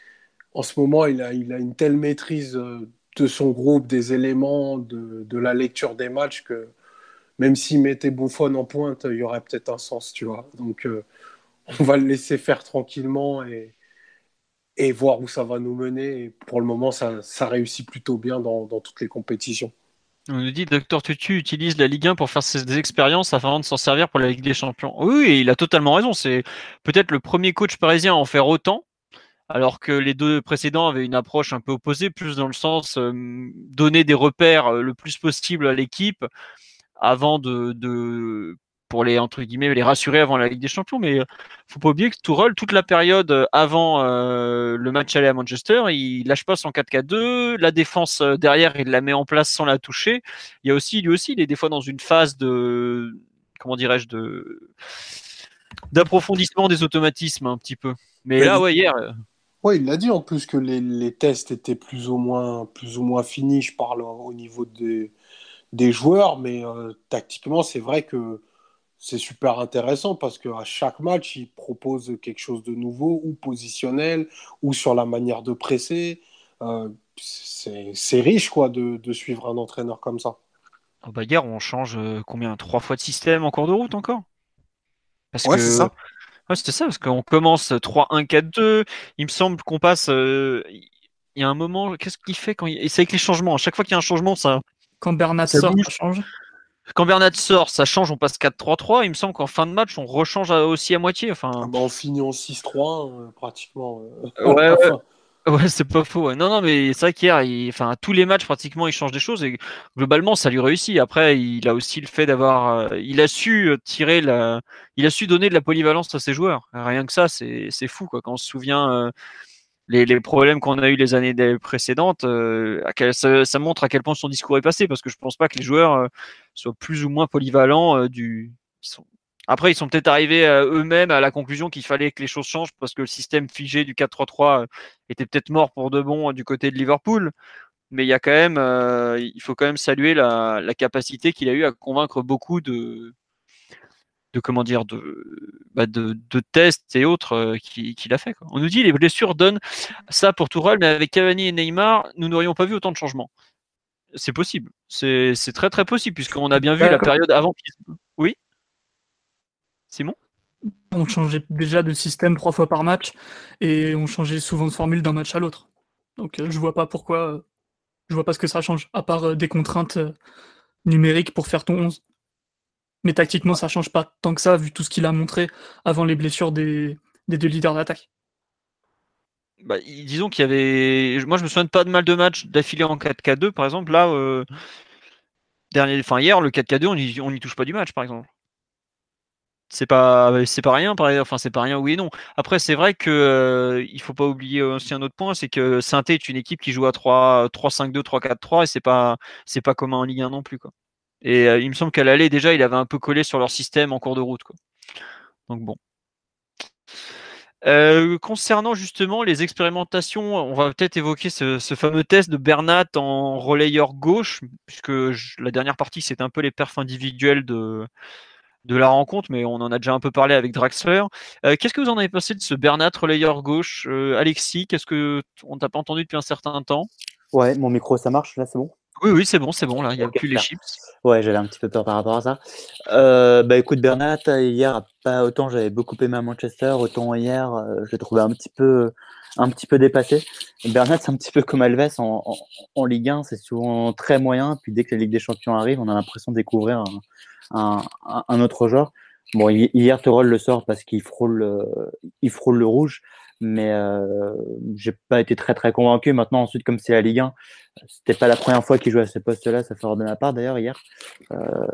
en ce moment, il a, il a une telle maîtrise euh, de son groupe, des éléments, de, de la lecture des matchs que même s'il mettait Bouffon en pointe, il y aurait peut-être un sens, tu vois. Donc, euh, on va le laisser faire tranquillement et, et voir où ça va nous mener. Pour le moment, ça, réussit plutôt bien dans, toutes les compétitions. On nous dit Docteur Tutu utilise la Ligue 1 pour faire ses expériences afin de s'en servir pour la Ligue des Champions. Oui, et il a totalement raison. C'est peut-être le premier coach parisien à en faire autant, alors que les deux précédents avaient une approche un peu opposée, plus dans le sens euh, donner des repères euh, le plus possible à l'équipe avant de pour les entre guillemets les rassurer avant la Ligue des Champions. Mais euh, faut pas oublier que Tourelle, toute la période euh, avant euh, le match aller à Manchester, il lâche pas son 4-4-2. La défense derrière, il la met en place sans la toucher. Il y a aussi lui aussi, il est des fois dans une phase de comment dirais-je de d'approfondissement des automatismes un petit peu. Mais là, ouais, hier. Ouais, il l'a dit en plus que les, les, tests étaient plus ou moins, plus ou moins finis. Je parle au niveau des, des joueurs, mais tactiquement, c'est vrai que c'est super intéressant parce qu'à chaque match, il propose quelque chose de nouveau, ou positionnel, ou sur la manière de presser. Euh, c'est riche quoi de, de, suivre un entraîneur comme ça. Oh bah hier, on change euh, combien? Trois fois de système en cours de route encore? Parce ouais, c'est ça. Ouais, c'était ça, parce qu'on commence 3-1-4-2. Il me semble qu'on passe. Euh, il y a un moment, qu'est-ce qu'il fait quand il. c'est avec les changements. À chaque fois qu'il y a un changement, ça. Quand Bernard sort, ça change. Quand Bernat sort, ça change, on passe 4-3-3. Il me semble qu'en fin de match, on rechange aussi à moitié. Enfin... Ah bah, on finit en 6-3 pratiquement. ouais, (laughs) ouais. Ouais, c'est pas faux. Non, non, mais c'est vrai qu'hier, enfin, tous les matchs pratiquement, il change des choses et globalement, ça lui réussit. Après, il a aussi le fait d'avoir, euh, il a su euh, tirer la, il a su donner de la polyvalence à ses joueurs. Rien que ça, c'est, c'est fou quoi. Quand on se souvient euh, les, problèmes qu'on a eu les années précédentes, à quel, ça, montre à quel point son discours est passé parce que je pense pas que les joueurs soient plus ou moins polyvalents sont, après, ils sont peut-être arrivés euh, eux-mêmes à la conclusion qu'il fallait que les choses changent parce que le système figé du 4-3-3 euh, était peut-être mort pour de bon euh, du côté de Liverpool. Mais il y a quand même, il faut quand même saluer la, capacité qu'il a eu à convaincre beaucoup de, de comment dire, de, bah, de, tests et autres qu'il a fait. On nous dit les blessures donnent ça pour Tourelle, mais avec Cavani et Neymar, nous n'aurions pas vu autant de changements. C'est possible. C'est très très possible puisqu'on a bien vu la période avant. Oui. Simon? On changeait déjà de système trois fois par match et on changeait souvent de formule d'un match à l'autre. Donc euh, je vois pas pourquoi, euh, je vois pas ce que ça change, à part euh, des contraintes numériques pour faire ton 11. Mais tactiquement, ça change pas tant que ça, vu tout ce qu'il a montré avant les blessures des, deux leaders d'attaque. Bah, disons qu'il y avait. Moi, je me souviens pas de mal de matchs d'affilée en 4K2, par exemple. Là, dernier... enfin, hier, le 4K2, on n'y touche pas du match, par exemple c'est pas c'est pas rien enfin c'est pas rien oui et non après c'est vrai que euh, il faut pas oublier aussi un autre point c'est que saint est une équipe qui joue à 3 3 5 2 3 4 3 et c'est pas c'est pas commun en Ligue 1 non plus et euh, il me semble qu'à l'aller déjà il avait un peu collé sur leur système en cours de route quoi. Donc bon. Euh, concernant justement les expérimentations, on va peut-être évoquer ce, fameux test de Bernat en relayeur gauche, puisque la dernière partie c'était un peu les perfs individuels de, de la rencontre, mais on en a déjà un peu parlé avec Draxler. Euh, qu'est-ce que vous en avez pensé de ce Bernat relayeur gauche? Alexis, qu'est-ce que on t'a pas entendu depuis un certain temps? Ouais, mon micro ça marche? Là, c'est bon? Oui, oui, c'est bon, c'est bon là, il n'y a plus les chips. Ouais, j'avais un petit peu peur par rapport à ça. Euh, bah écoute, Bernat, hier, pas autant j'avais beaucoup aimé à Manchester, autant hier, je l'ai trouvé un petit peu un petit peu dépassé. Bernat, c'est un petit peu comme Alves en, en Ligue 1, c'est souvent très moyen. Puis dès que la Ligue des Champions arrive, on a l'impression de découvrir un, un, autre joueur. Bon, hier, Torol le sort parce qu'il frôle, euh, il frôle le rouge, mais euh, j'ai pas été très très convaincu. Maintenant, ensuite, comme c'est la Ligue 1, c'était pas la première fois qu'il jouait à ce poste-là, ça fait de ma part d'ailleurs hier. Euh,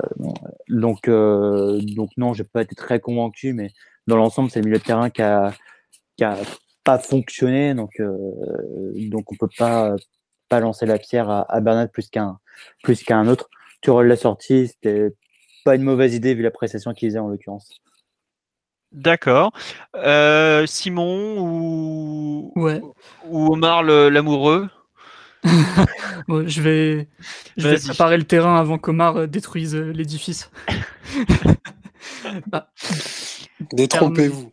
donc, euh, donc non, j'ai pas été très convaincu, mais dans l'ensemble, c'est le milieu de terrain qui a, qui a pas fonctionné, donc donc on peut pas pas lancer la pierre à, à Bernard plus qu'un plus qu'un autre. Turol l'a sorti, c'était pas une mauvaise idée vu la prestation qu'il faisait en l'occurrence. D'accord. Euh, Simon ou, ouais. ou Omar l'amoureux? (laughs) Je vais, je vais préparer le terrain avant qu'Omar euh, détruise euh, l'édifice. (laughs) bah, Détrompez-vous.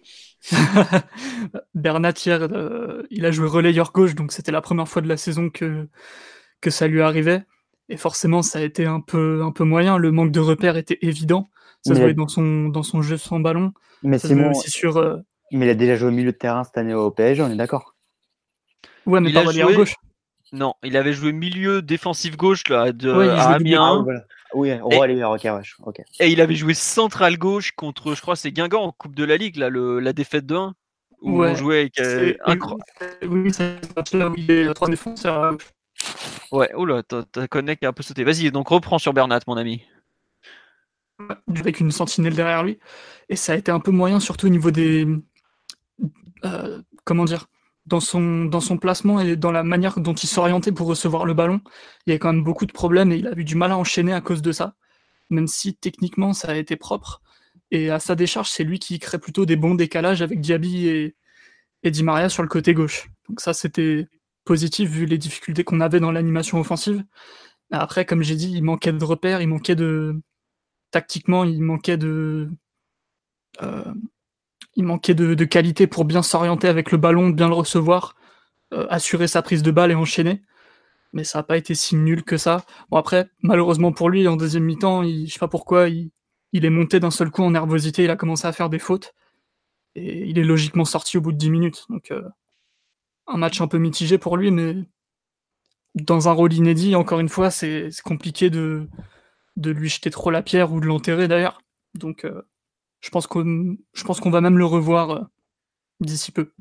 (laughs) Bernat hier, il a joué relayeur gauche, donc c'était la première fois de la saison que, que ça lui arrivait. Et forcément, ça a été un peu, un peu moyen. Le manque de repères était évident. Ça se voyait dans son, dans son jeu sans ballon. Mais Simon, aussi sur, euh, mais il a déjà joué au milieu de terrain cette année au PSG, on est d'accord Ouais, mais il pas joué... gauche. Non, il avait joué milieu défensif gauche là, de ouais, à Amiens. Oui, on va aller ok, ok. Et il avait joué central gauche contre, je crois, c'est Guingamp en Coupe de la Ligue, là, le, la défaite de 1. Où on jouait avec. Euh, oui, c'est là où il est trois défenseurs Ouais, là, ta connect a un peu sauté. Vas-y, donc reprends sur Bernat, mon ami. Avec une sentinelle derrière lui. Et ça a été un peu moyen, surtout au niveau des. Euh, comment dire dans son, placement et dans la manière dont il s'orientait pour recevoir le ballon. Il y avait quand même beaucoup de problèmes et il a eu du mal à enchaîner à cause de ça. Même si techniquement ça a été propre. Et à sa décharge, c'est lui qui crée plutôt des bons décalages avec Diaby et, et Di Maria sur le côté gauche. Donc ça, c'était positif vu les difficultés qu'on avait dans l'animation offensive. Après, comme j'ai dit, il manquait de repères, il manquait de. Tactiquement, il manquait de. Euh, il manquait de, qualité pour bien s'orienter avec le ballon, bien le recevoir, euh, assurer sa prise de balle et enchaîner. Mais ça n'a pas été si nul que ça. Bon, après, malheureusement pour lui, en deuxième mi-temps, je sais pas pourquoi, il, est monté d'un seul coup en nervosité, il a commencé à faire des fautes. Et il est logiquement sorti au bout de 10 minutes. Donc, euh, un match un peu mitigé pour lui, mais dans un rôle inédit, encore une fois, c'est compliqué de, de lui jeter trop la pierre ou de l'enterrer d'ailleurs. Donc euh, je pense qu'on je pense qu'on va même le revoir euh, d'ici peu.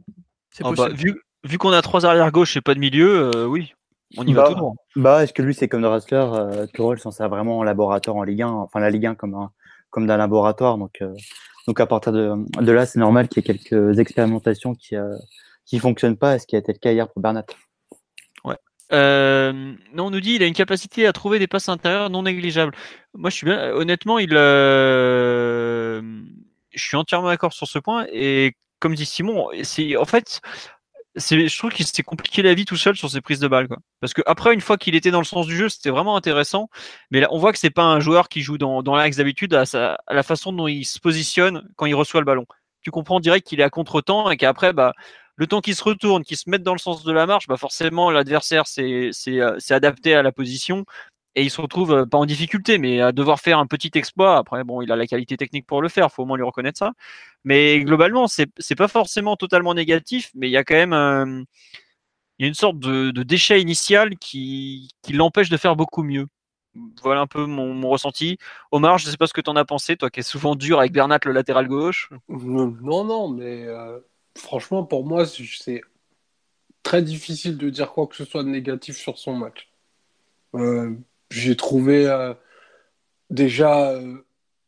Ah bah, vu vu qu'on a trois arrières gauche et pas de milieu, oui, on y va bah, tout droit. Bah, est-ce que lui, c'est comme le wrestler, euh, s'en sert vraiment en laboratoire en Ligue 1, enfin la Ligue 1 comme, un, comme d'un laboratoire. Donc, donc à partir de, de là, c'est normal qu'il y ait quelques expérimentations qui qui fonctionnent pas, ce qui a été le cas hier pour Bernat. Euh, non, on nous dit il a une capacité à trouver des passes intérieures non négligeables. Moi, je suis bien. Honnêtement, il. Euh, je suis entièrement d'accord sur ce point. Et comme dit Simon, c'est en fait, je trouve qu'il s'est compliqué la vie tout seul sur ses prises de balles. Parce que après, une fois qu'il était dans le sens du jeu, c'était vraiment intéressant. Mais là, on voit que c'est pas un joueur qui joue dans, l'axe d'habitude à, à la façon dont il se positionne quand il reçoit le ballon. Tu comprends direct qu'il est à contre-temps et qu'après, bah, le temps qu'il se retourne, qu'il se mette dans le sens de la marche, bah forcément l'adversaire s'est euh, adapté à la position et il se retrouve euh, pas en difficulté, mais à devoir faire un petit exploit. Après, bon, il a la qualité technique pour le faire, faut au moins lui reconnaître ça. Mais globalement, c'est pas forcément totalement négatif, mais il y a quand même euh, y a une sorte de, déchet initial qui, qui l'empêche de faire beaucoup mieux. Voilà un peu mon, ressenti. Omar, je ne sais pas ce que tu en as pensé, toi qui es souvent dur avec Bernat, le latéral gauche. Non, non, mais franchement, pour moi, c'est très difficile de dire quoi que ce soit de négatif sur son match. Euh, j'ai trouvé euh, déjà euh,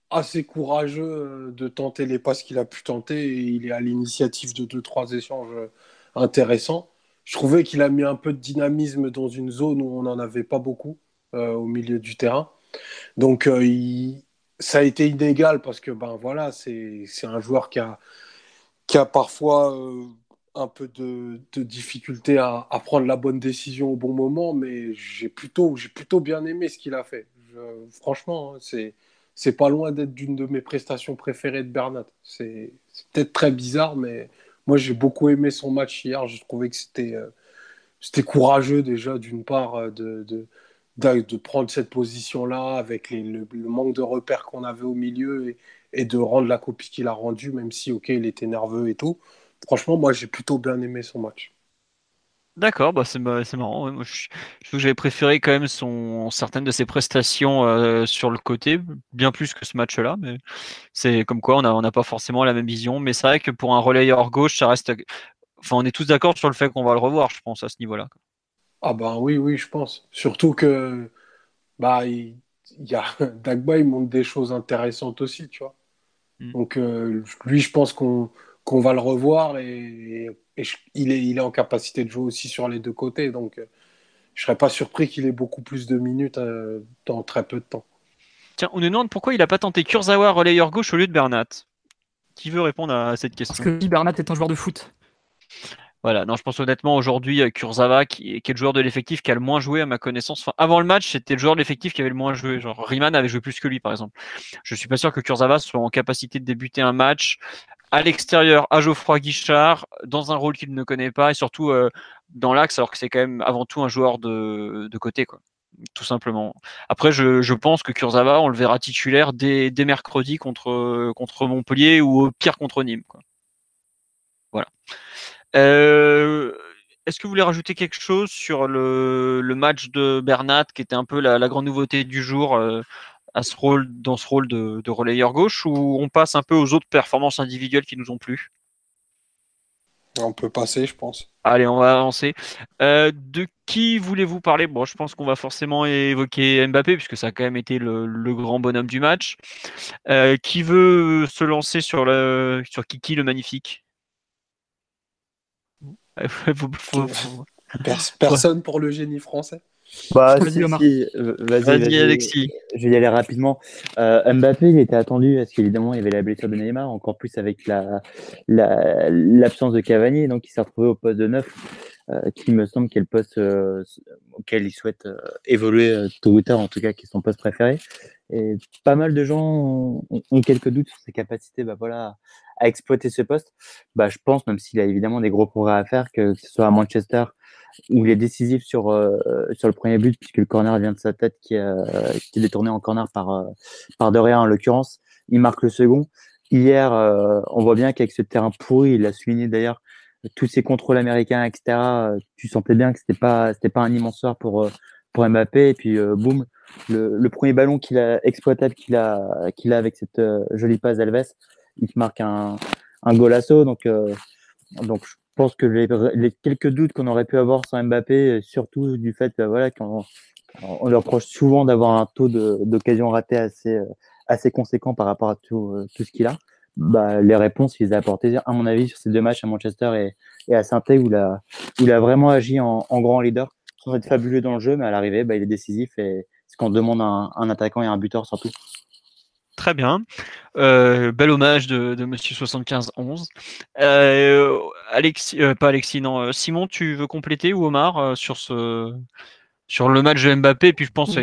assez courageux de tenter les passes qu'il a pu tenter et il est à l'initiative de deux, trois échanges intéressants. Je trouvais qu'il a mis un peu de dynamisme dans une zone où on n'en avait pas beaucoup au milieu du terrain. Donc, ça a été inégal parce que ben voilà, c'est un joueur qui a, qui a parfois euh, un peu de, difficulté à, prendre la bonne décision au bon moment, mais j'ai plutôt, j'ai plutôt bien aimé ce qu'il a fait. franchement, hein, c'est c'est pas loin d'être d'une de mes prestations préférées de Bernat. C'est peut-être très bizarre, mais moi j'ai beaucoup aimé son match hier. Je trouvais que c'était euh, c'était courageux déjà d'une part euh, de, de, de, prendre cette position-là avec le, manque de repères qu'on avait au milieu et de rendre la copie qu'il a rendue, même si, ok, il était nerveux et tout. Franchement, moi, j'ai plutôt bien aimé son match. D'accord, bah c'est marrant. Moi, je, je que j'avais préféré quand même son, certaines de ses prestations euh, sur le côté, bien plus que ce match-là. Mais c'est comme quoi on n'a on a pas forcément la même vision. Mais c'est vrai que pour un relayeur gauche, ça reste. Enfin, on est tous d'accord sur le fait qu'on va le revoir, je pense, à ce niveau-là. Ah ben oui, oui, je pense. Surtout que bah il, y a (laughs) Dagba, il montre des choses intéressantes aussi, tu vois. Mm. Donc, euh, lui, je pense qu'on va le revoir et, il, est, il est en capacité de jouer aussi sur les deux côtés. Donc, euh, je ne serais pas surpris qu'il ait beaucoup plus de minutes euh, dans très peu de temps. Tiens, on nous demande pourquoi il n'a pas tenté Kurzawa relayeur gauche au lieu de Bernat. Qui veut répondre à cette question? Parce que Bernat est un joueur de foot. Voilà, non, je pense honnêtement aujourd'hui euh, Kurzawa, qui, est le joueur de l'effectif qui a le moins joué à ma connaissance. Enfin, avant le match, c'était le joueur de l'effectif qui avait le moins joué. Genre Riemann avait joué plus que lui, par exemple. Je suis pas sûr que Kurzawa soit en capacité de débuter un match à l'extérieur à Geoffroy Guichard dans un rôle qu'il ne connaît pas et surtout euh, dans l'axe alors que c'est quand même avant tout un joueur de, de côté quoi tout simplement. Après, je, je, pense que Kurzawa, on le verra titulaire dès, dès mercredi contre, contre Montpellier ou au pire contre Nîmes. Quoi. Voilà. Euh, est-ce que vous voulez rajouter quelque chose sur le, match de Bernat, qui était un peu la, grande nouveauté du jour euh, à ce rôle, dans ce rôle de, relayeur gauche, ou on passe un peu aux autres performances individuelles qui nous ont plu? On peut passer, je pense. Allez, on va avancer. Euh, de qui voulez-vous parler? Bon, je pense qu'on va forcément évoquer Mbappé, puisque ça a quand même été le, grand bonhomme du match. qui veut se lancer sur, le, sur Kiki le magnifique? Personne pour le génie français. Bah, vas-y, Alexis. Je vais y aller rapidement. Euh, Mbappé, il était attendu parce qu'évidemment, il y avait la blessure de Neymar, encore plus avec la, l'absence de Cavani, donc il s'est retrouvé au poste de neuf, euh, qui me semble qu'est le poste euh, auquel il souhaite évoluer tôt ou tard, en tout cas, qui est son poste préféré. Et pas mal de gens ont, quelques doutes sur ses capacités bah, voilà, à exploiter ce poste. Bah, je pense, même s'il a évidemment des gros progrès à faire, que, ce soit à Manchester, où il est décisif sur, euh, sur le premier but, puisque le corner vient de sa tête qui, euh, qui est détourné en corner par, euh, par Doria en l'occurrence. Il marque le second. Hier, on voit bien qu'avec ce terrain pourri, il a souligné d'ailleurs tous ses contrôles américains, etc. Tu sentais bien que c'était pas c'était pas un immense soir pour pour Mbappé. Et puis, boum, le, premier ballon qu'il a exploitable qu'il a, qu'il a avec cette jolie passe d'Alves, il marque un, un golasso. Donc, donc, je pense que les, les quelques doutes qu'on aurait pu avoir sans Mbappé, surtout du fait voilà, qu'on on leur reproche souvent d'avoir un taux d'occasion ratée assez, assez conséquent par rapport à tout, tout ce qu'il a bah, les réponses, il les a apportées, à mon avis, sur ces deux matchs à Manchester et, à saint où, il a, où il a vraiment agi en, grand leader, sans être fabuleux dans le jeu, mais à l'arrivée, bah, il est décisif et ce qu'on demande à un, attaquant et un buteur surtout. Très bien. Euh, bel hommage de, de Monsieur 7511. Euh, Alexis, euh, pas Alexis, non. Simon, tu veux compléter ou Omar sur ce sur le match de Mbappé? Puis je pense,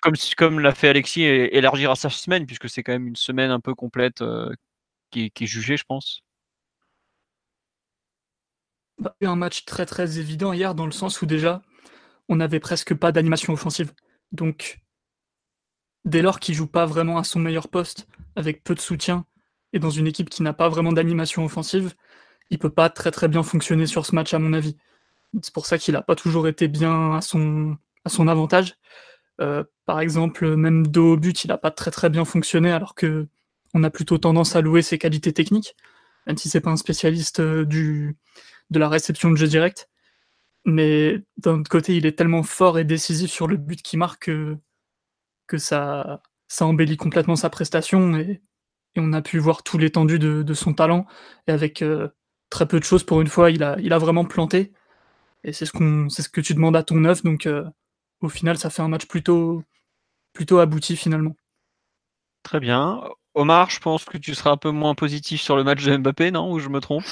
comme, comme l'a fait Alexis, élargir à sa semaine, puisque c'est quand même une semaine un peu complète qui est, jugé, je pense. Bah, un match très très évident hier dans le sens où déjà on n'avait presque pas d'animation offensive. Donc dès lors qu'il joue pas vraiment à son meilleur poste, avec peu de soutien, et dans une équipe qui n'a pas vraiment d'animation offensive, il peut pas très très bien fonctionner sur ce match à mon avis. C'est pour ça qu'il n'a pas toujours été bien à son, avantage. Euh, par exemple, même dos au but, il n'a pas très très bien fonctionné alors que on a plutôt tendance à louer ses qualités techniques, même si c'est pas un spécialiste euh, de la réception de jeu direct. Mais d'un autre côté, il est tellement fort et décisif sur le but qu'il marque que, ça, ça embellit complètement sa prestation et, on a pu voir tout l'étendue de, son talent. Et avec euh, très peu de choses, pour une fois, il a, il a vraiment planté. Et c'est ce, qu'on, c'est ce que tu demandes à ton neuf. Donc euh, au final, ça fait un match plutôt, plutôt abouti finalement. Très bien. Omar, je pense que tu seras un peu moins positif sur le match de Mbappé, non? Ou je me trompe?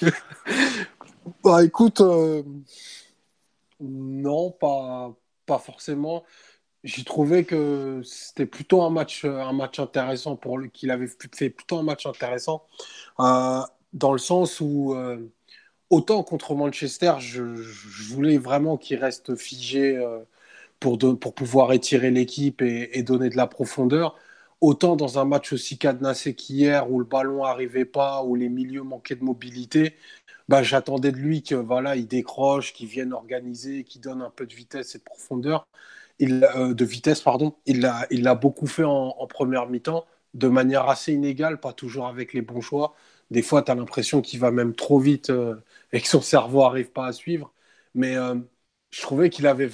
(laughs) Bah écoute, euh, non, pas, pas forcément. J'ai trouvé que c'était plutôt un match, un match intéressant pour qu'il avait fait plutôt un match intéressant, euh, dans le sens où euh, autant contre Manchester, je, voulais vraiment qu'il reste figé pour, pour pouvoir étirer l'équipe et, et, donner de la profondeur autant dans un match aussi cadenassé qu'hier où le ballon n'arrivait pas, où les milieux manquaient de mobilité, bah, j'attendais de lui que voilà, il décroche, qu'il vienne organiser, qu'il donne un peu de vitesse et de profondeur. Euh, de vitesse, pardon. Il l'a il beaucoup fait en, première mi-temps, de manière assez inégale, pas toujours avec les bons choix. Des fois, tu as l'impression qu'il va même trop vite euh, et que son cerveau n'arrive pas à suivre. Mais euh, je trouvais qu'il avait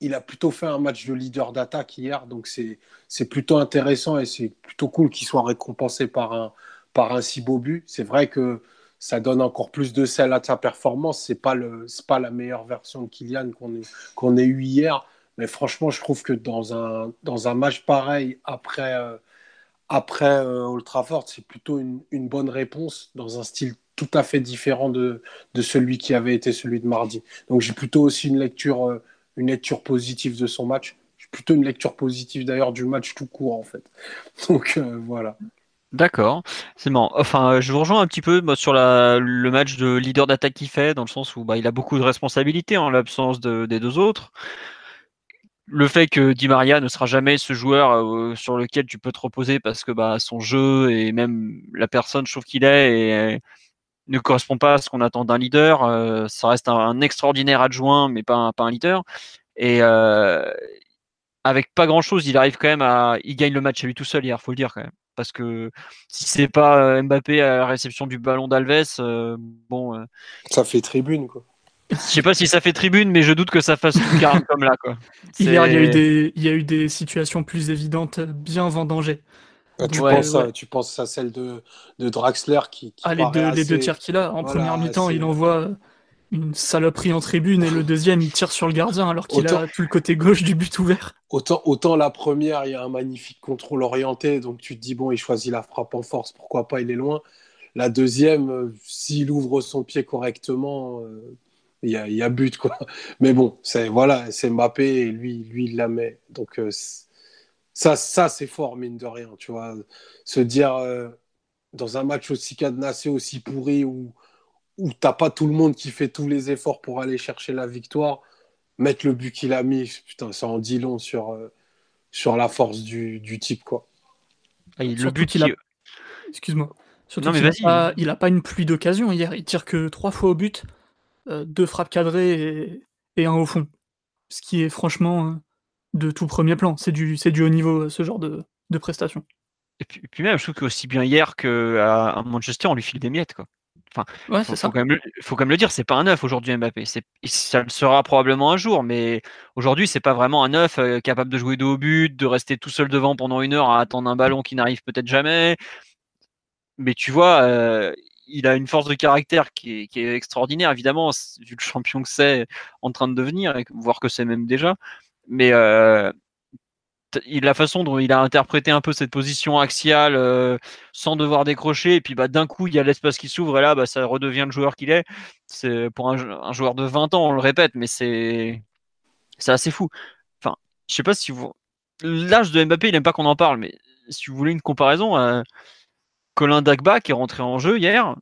il a plutôt fait un match de leader d'attaque hier, donc c'est plutôt intéressant et c'est plutôt cool qu'il soit récompensé par un, par un si beau but. C'est vrai que ça donne encore plus de sel à sa performance. C'est pas le pas la meilleure version de Kylian qu'on qu'on ait eu hier, mais franchement, je trouve que dans un dans un match pareil après euh, après euh, c'est plutôt une, bonne réponse dans un style tout à fait différent de, de celui qui avait été celui de mardi. Donc j'ai plutôt aussi une lecture euh, une lecture positive de son match. Plutôt une lecture positive d'ailleurs du match tout court en fait. (laughs) Donc euh, voilà. D'accord, c'est marrant. Enfin, je vous rejoins un petit peu sur le match de leader d'attaque qu'il fait, dans le sens où bah, il a beaucoup de responsabilités en l'absence des deux autres. Le fait que Di Maria ne sera jamais ce joueur euh, sur lequel tu peux te reposer parce que bah, son jeu et même la personne, je trouve qu'il est, et, ne correspond pas à ce qu'on attend d'un leader. Euh, ça reste un, extraordinaire adjoint, mais pas un, pas leader. Et euh, avec pas grand chose, il arrive quand même à. Il gagne le match à lui tout seul hier, faut le dire quand même. Parce que si c'est pas euh, Mbappé à la réception du ballon d'Alves, bon. ça fait tribune, quoi. Je sais pas si ça fait tribune, mais je doute que ça fasse tout comme là, quoi. Hier, il y, a eu des, il y a eu des situations plus évidentes, bien vendangées. Ah, tu, penses à, tu, penses à, celle de, de Draxler qui. ah, les deux, les deux, tirs qu'il a. En première mi-temps, il envoie une saloperie en tribune et le deuxième, il tire sur le gardien alors qu'il a tout le côté gauche du but ouvert. Autant, autant la première, il y a un magnifique contrôle orienté, donc tu te dis, bon, il choisit la frappe en force, pourquoi pas, il est loin. La deuxième, euh, s'il ouvre son pied correctement, euh, il y, a, y, a, but, quoi. Mais bon, c'est voilà, c'est Mbappé et lui, lui, il la met. Donc, euh, ça, ça c'est fort, mine de rien, tu vois. Se dire, euh, dans un match aussi cadenassé, aussi pourri, où, où t'as pas tout le monde qui fait tous les efforts pour aller chercher la victoire, mettre le but qu'il a mis, putain, ça en dit long sur, euh, sur la force du, du type, quoi. Ah, le but, il a... Excuse-moi. Non, mais il, a il a pas une pluie d'occasion hier. Il tire que trois fois au but, euh, deux frappes cadrées et, et un au fond. Ce qui est franchement de tout premier plan. C'est du, du haut niveau, ce genre de, de prestations. Et puis, même, je trouve qu'aussi bien hier qu'à Manchester, on lui file des miettes. Quoi. Enfin, ouais, faut, faut, quand même, faut quand même le dire, c'est pas un neuf aujourd'hui Mbappé. Ça le sera probablement un jour, mais aujourd'hui, c'est pas vraiment un neuf euh, capable de jouer de haut but, de rester tout seul devant pendant une heure à attendre un ballon qui n'arrive peut-être jamais. Mais tu vois, euh, il a une force de caractère qui est, extraordinaire, évidemment, vu le champion que c'est en train de devenir, voire que c'est même déjà. Mais euh, la façon dont il a interprété un peu cette position axiale euh, sans devoir décrocher, et puis bah, d'un coup il y a l'espace qui s'ouvre et là bah, ça redevient le joueur qu'il est. C'est pour un, joueur de 20 ans, on le répète, mais c'est c'est assez fou. Enfin, je sais pas si vous l'âge de Mbappé, il n'aime pas qu'on en parle, mais si vous voulez une comparaison, euh, Colin Dagba qui est rentré en jeu hier,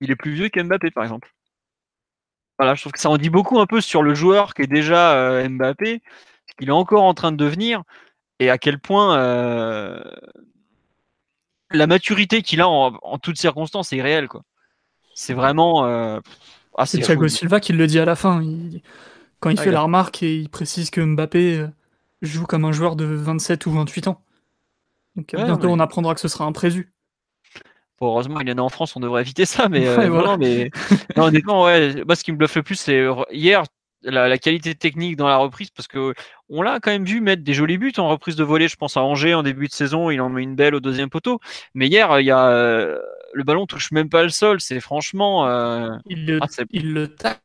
il est plus vieux qu'Mbappé par exemple. Voilà, je trouve que ça en dit beaucoup un peu sur le joueur qui est déjà euh, Mbappé il est encore en train de devenir et à quel point euh, la maturité qu'il a en, toutes circonstances est réelle. Quoi. C'est vraiment. Euh, ah, c'est Thiago Silva qui le dit à la fin. quand il ah, fait la remarque et il précise que Mbappé joue comme un joueur de 27 ou 28 ans. Donc bientôt on apprendra que ce sera un prévu. heureusement, il y en a en France, on devrait éviter ça, mais, (laughs) mais... (laughs) honnêtement, ouais, moi, ce qui me bluffe le plus, c'est hier, la, qualité technique dans la reprise parce que on l'a quand même vu mettre des jolis buts en reprise de volée. Je pense à Angers en début de saison, il en met une belle au deuxième poteau. Mais hier, il y a euh, le ballon touche même pas le sol. C'est franchement. Euh, il, le, ah, il le tacle.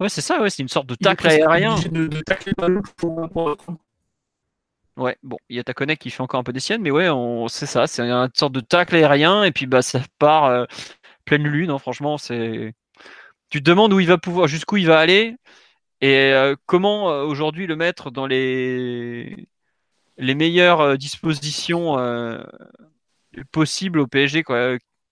Ouais, c'est ça. Ouais, c'est une sorte de tacle aérien. De, de tacler le ballon pour, pour Ouais, bon, il y a ta connect qui fait encore un peu des siennes, mais ouais, c'est ça, c'est une sorte de tacle aérien, et puis bah ça part euh, pleine lune, hein, franchement, c'est tu te demandes où il va pouvoir, jusqu'où il va aller, et euh, comment euh, aujourd'hui le mettre dans les les meilleures dispositions possibles au PSG.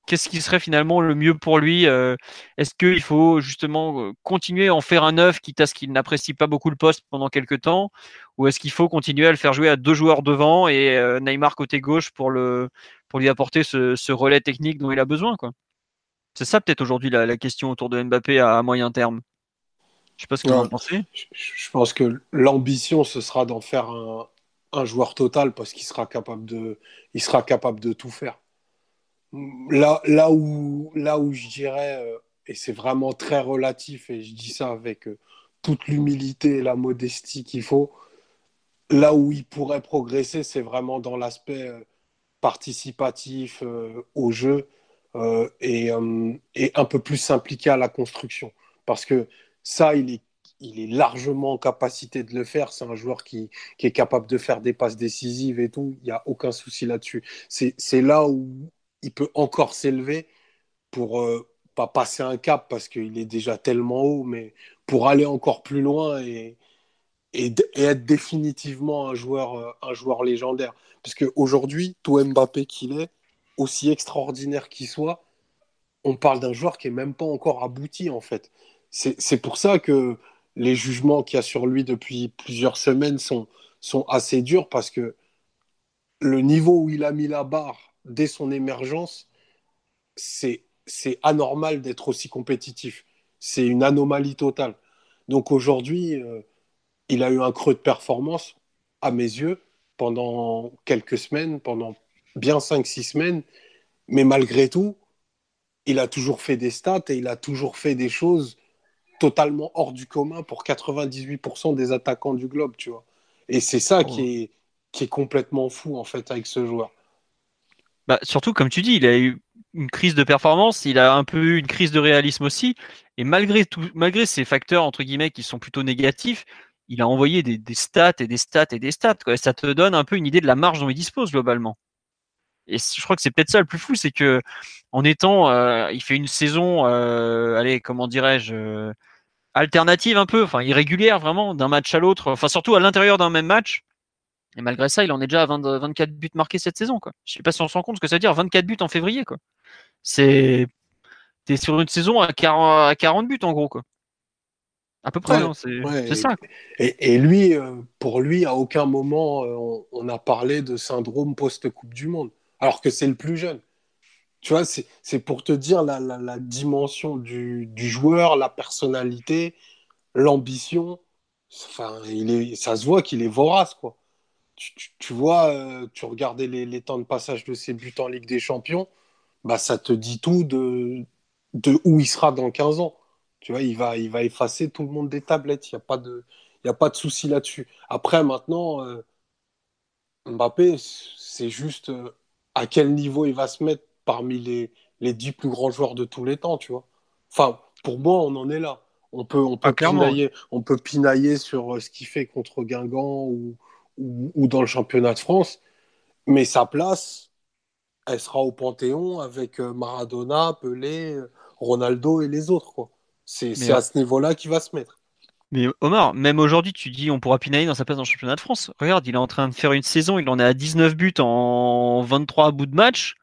Qu'est-ce qui serait finalement le mieux pour lui Est-ce qu'il faut justement continuer à en faire un neuf, quitte à ce qu'il n'apprécie pas beaucoup le poste pendant quelques temps Ou est-ce qu'il faut continuer à le faire jouer à deux joueurs devant et Neymar côté gauche pour, le, pour lui apporter ce, ce relais technique dont il a besoin quoi? C'est ça peut-être aujourd'hui la, question autour de Mbappé à, moyen terme. Je sais pas ce que vous en pensez. Je, pense que l'ambition, ce sera d'en faire un, joueur total parce qu'il sera capable de, il sera capable de tout faire. Là, là, où, là où je dirais, euh, et c'est vraiment très relatif, et je dis ça avec euh, toute l'humilité et la modestie qu'il faut, là où il pourrait progresser, c'est vraiment dans l'aspect euh, participatif au jeu euh, et, un peu plus s'impliquer à la construction. Parce que ça, il est, il est largement en capacité de le faire. C'est un joueur qui, qui, est capable de faire des passes décisives et tout. Il n'y a aucun souci là-dessus. C'est là où il peut encore s'élever pour euh, pas passer un cap parce qu'il est déjà tellement haut, mais pour aller encore plus loin et, et, être définitivement un joueur, un joueur légendaire. Parce qu'aujourd'hui, tout Mbappé qu'il est, aussi extraordinaire qu'il soit, on parle d'un joueur qui est même pas encore abouti en fait. C'est pour ça que les jugements qu'il y a sur lui depuis plusieurs semaines sont, sont assez durs parce que le niveau où il a mis la barre dès son émergence, c'est anormal d'être aussi compétitif. C'est une anomalie totale. Donc aujourd'hui, euh, il a eu un creux de performance, à mes yeux, pendant quelques semaines, pendant bien 5-6 semaines, mais malgré tout, il a toujours fait des stats et il a toujours fait des choses totalement hors du commun pour 98% des attaquants du globe, tu vois. Et c'est ça qui, est, qui est complètement fou, en fait, avec ce joueur. Bah, surtout, comme tu dis, il a eu une crise de performance, il a un peu eu une crise de réalisme aussi. Et malgré, tout, malgré ces facteurs, entre guillemets, qui sont plutôt négatifs, il a envoyé des, stats et des stats et des stats. Ça te donne un peu une idée de la marge dont il dispose globalement et je crois que c'est peut-être ça le plus fou, c'est que en étant, euh, il fait une saison, euh, allez, comment dirais-je, euh, alternative un peu, enfin irrégulière vraiment, d'un match à l'autre, enfin surtout à l'intérieur d'un même match. Et malgré ça, il en est déjà à 24 buts marqués cette saison. Quoi. Je sais pas si on se rend compte ce que ça veut dire, 24 buts en février. Quoi. C'est, t'es sur une saison à 40, à 40 buts en gros. Quoi. À peu près, hein, c'est ça. Et, lui, pour lui, à aucun moment on a parlé de syndrome post-Coupe du Monde alors que c'est le plus jeune. Tu vois, c'est pour te dire la, dimension du, joueur, la personnalité, l'ambition, enfin, il est, ça se voit qu'il est vorace, quoi. Tu, vois, euh, tu regardais les, temps de passage de ses buts en Ligue des Champions, bah, ça te dit tout de, de où il sera dans 15 ans. Tu vois, il va, il va effacer tout le monde des tablettes. Il n'y a pas de, il a pas de souci là-dessus. Après, maintenant, euh, Mbappé, c'est juste euh, à quel niveau il va se mettre parmi les, les 10 plus grands joueurs de tous les temps, tu vois. Enfin, pour moi, on en est là. On peut, on peut, ah, pinailler, on peut pinailler sur ce qu'il fait contre Guingamp ou, ou, dans le championnat de France, mais sa place, elle sera au Panthéon avec Maradona, Pelé, Ronaldo et les autres. Quoi. C'est à ce niveau-là qu'il va se mettre. Mais Omar, même aujourd'hui, tu dis on pourra pinailler dans sa place dans le championnat de France. Regarde, il est en train de faire une saison, il en est à 19 buts en 23 bouts de match.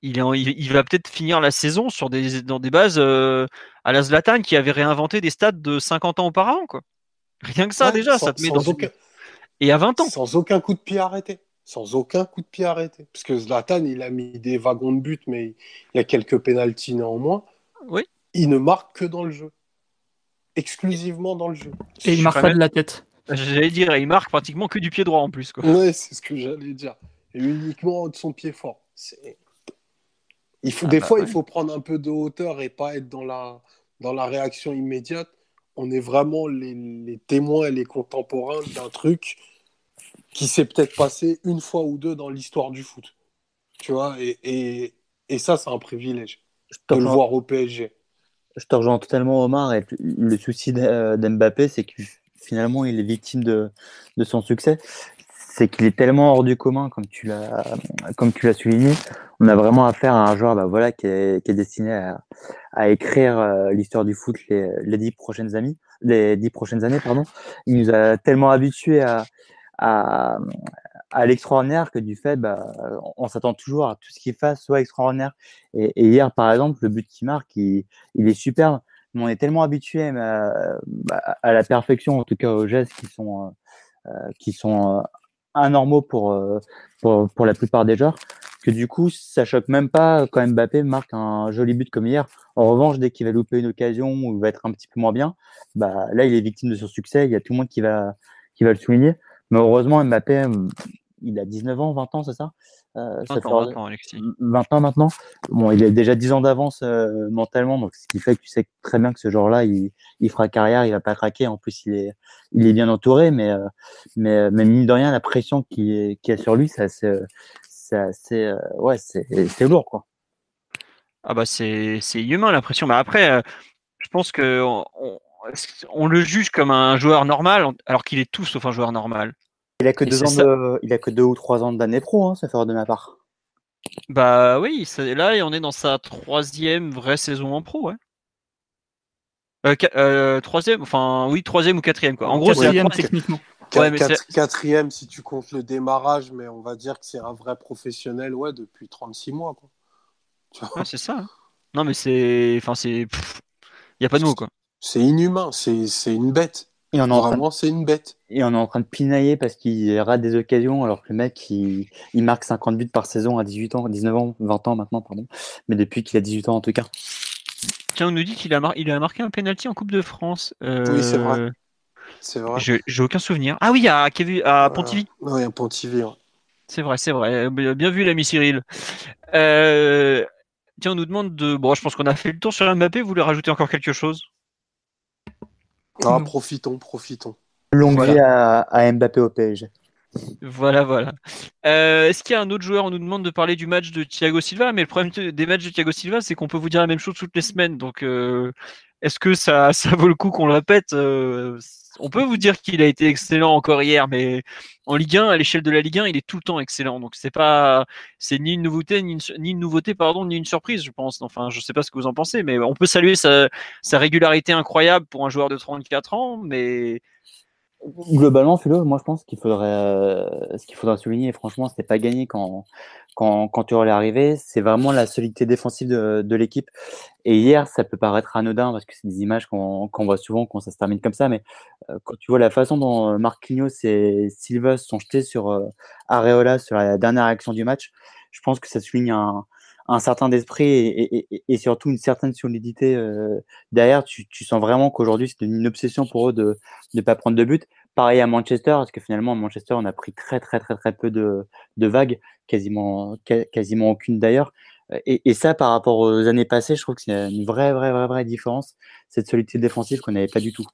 Il, il, va peut-être finir la saison sur des, dans des bases euh, à la Zlatan qui avait réinventé des stades de 50 ans auparavant. Quoi. Rien que ça, déjà, ça te met dans. Et à 20 ans. Sans aucun coup de pied arrêté. Sans aucun coup de pied arrêté. Parce que Zlatan, il a mis des wagons de but, mais il y a quelques pénalties néanmoins. Oui il ne marque que dans le jeu. Exclusivement dans le jeu. Et il marque pas de la tête. J'allais dire, il marque pratiquement que du pied droit en plus. Ouais, c'est ce que j'allais dire. Et uniquement de son pied fort. Il faut, ah des bah fois, il faut prendre un peu de hauteur et pas être dans la, dans la réaction immédiate. On est vraiment les, témoins et les contemporains d'un truc qui s'est peut-être passé une fois ou deux dans l'histoire du foot. Tu vois, et, et, ça, c'est un privilège de le voir au PSG je te rejoins totalement, Omar. Et le souci d'Mbappé, c'est que finalement, il est victime de, son succès. C'est qu'il est tellement hors du commun, comme tu l'as, comme tu l'as souligné. On a vraiment affaire à un joueur, bah, voilà, qui est, destiné à, écrire euh, l'histoire du foot les, dix prochaines années. Les dix prochaines années, pardon. Il nous a tellement habitués à, à, à l'extraordinaire que du fait, bah, on s'attend toujours à tout ce qu'il fasse soit extraordinaire. Et, hier, par exemple, le but qu'il marque, il, est superbe. Mais on est tellement habitué bah, à la perfection, en tout cas aux gestes qui sont, euh, qui sont euh, anormaux pour, euh, pour, pour, la plupart des joueurs, que du coup, ça choque même pas quand Mbappé marque un joli but comme hier. En revanche, dès qu'il va louper une occasion ou va être un petit peu moins bien, bah, là, il est victime de son succès. Il y a tout le monde qui va, qui va le souligner. Mais heureusement, Mbappé, il a 19 ans, 20 ans, c'est ça? 20, euh, ans, 20 ans, Alexis. 20 ans maintenant. Bon, il a déjà 10 ans d'avance euh, mentalement, donc ce qui fait que tu sais très bien que ce genre-là, il, il, fera carrière, il va pas craquer. En plus, il est, il est bien entouré, mais, euh, mais, mais mine de rien, la pression qui est, qui est sur lui, c'est ouais, c'est lourd, quoi. Ah bah c'est humain la pression. Mais après, je pense que on le juge comme un joueur normal, alors qu'il est tout sauf un joueur normal. Il a que deux ans de... il a que deux ou trois ans d'année pro, hein, ça fait de ma part. Bah oui, là on est dans sa troisième vraie saison en pro, ouais. Euh, euh, troisième, enfin oui, troisième ou quatrième quoi. En gros, c'est techniquement. quatrième si tu comptes le démarrage, mais on va dire que c'est un vrai professionnel, ouais, depuis 36 mois quoi. c'est ça. Hein. Non mais c'est, enfin c'est, il y a pas de mots quoi. C'est inhumain, c'est une bête. Et on Vraiment, c'est une bête. Et on est en train de pinailler parce qu'il rate des occasions, alors que le mec, il, il, marque 50 buts par saison à 18 ans, 19 ans, 20 ans maintenant, pardon. Mais depuis qu'il a 18 ans en tout cas. Tiens, on nous dit qu'il a, il a marqué un penalty en Coupe de France. Oui, c'est vrai. Euh, c'est vrai. J'ai aucun souvenir. Ah oui, à, à Pontivy. oui, à Pontivy. C'est vrai, c'est vrai. Bien vu, l'ami Cyril. Euh, tiens, on nous demande de. Bon, je pense qu'on a fait le tour sur Mbappé. Vous voulez rajouter encore quelque chose? Ah, (laughs) profitons, profitons. Longue vie à, Mbappé au PSG. Voilà, voilà. Euh, est-ce qu'il y a un autre joueur On nous demande de parler du match de Thiago Silva, mais le problème des matchs de Thiago Silva, c'est qu'on peut vous dire la même chose toutes les semaines. Donc, euh, est-ce que ça, (laughs) ça vaut le coup qu'on le répète euh, On peut vous dire qu'il a été excellent encore hier, mais en Ligue 1, à l'échelle de la Ligue 1, il est tout le temps excellent. Donc c'est pas, c'est ni une nouveauté, ni une, nouveauté, pardon, ni une surprise, je pense. Enfin, je sais pas ce que vous en pensez, mais on peut saluer sa, sa régularité incroyable pour un joueur de 34 ans, mais Globalement, Philo, moi je pense qu'il faudrait, euh, ce qu'il faudra souligner, franchement, c'était pas gagné quand, quand, quand tu es arrivé, c'est vraiment la solidité défensive de, de l'équipe. Et hier, ça peut paraître anodin parce que c'est des images qu'on voit souvent quand ça se termine comme ça, mais euh, quand tu vois la façon dont euh, Marquinhos et Silva sont jetés sur Areola sur la dernière action du match, je pense que ça souligne un, un certain d'esprit et, surtout une certaine solidité euh, derrière. Tu, sens vraiment qu'aujourd'hui, c'est une obsession pour eux de ne pas prendre de but. Pareil à Manchester, parce que finalement, à Manchester, on a pris très, très, très, très peu de, vagues, quasiment, quasiment aucune d'ailleurs. Et, ça, par rapport aux années passées, je trouve que c'est une vraie, vraie, vraie, vraie différence, cette solidité défensive qu'on n'avait pas du tout.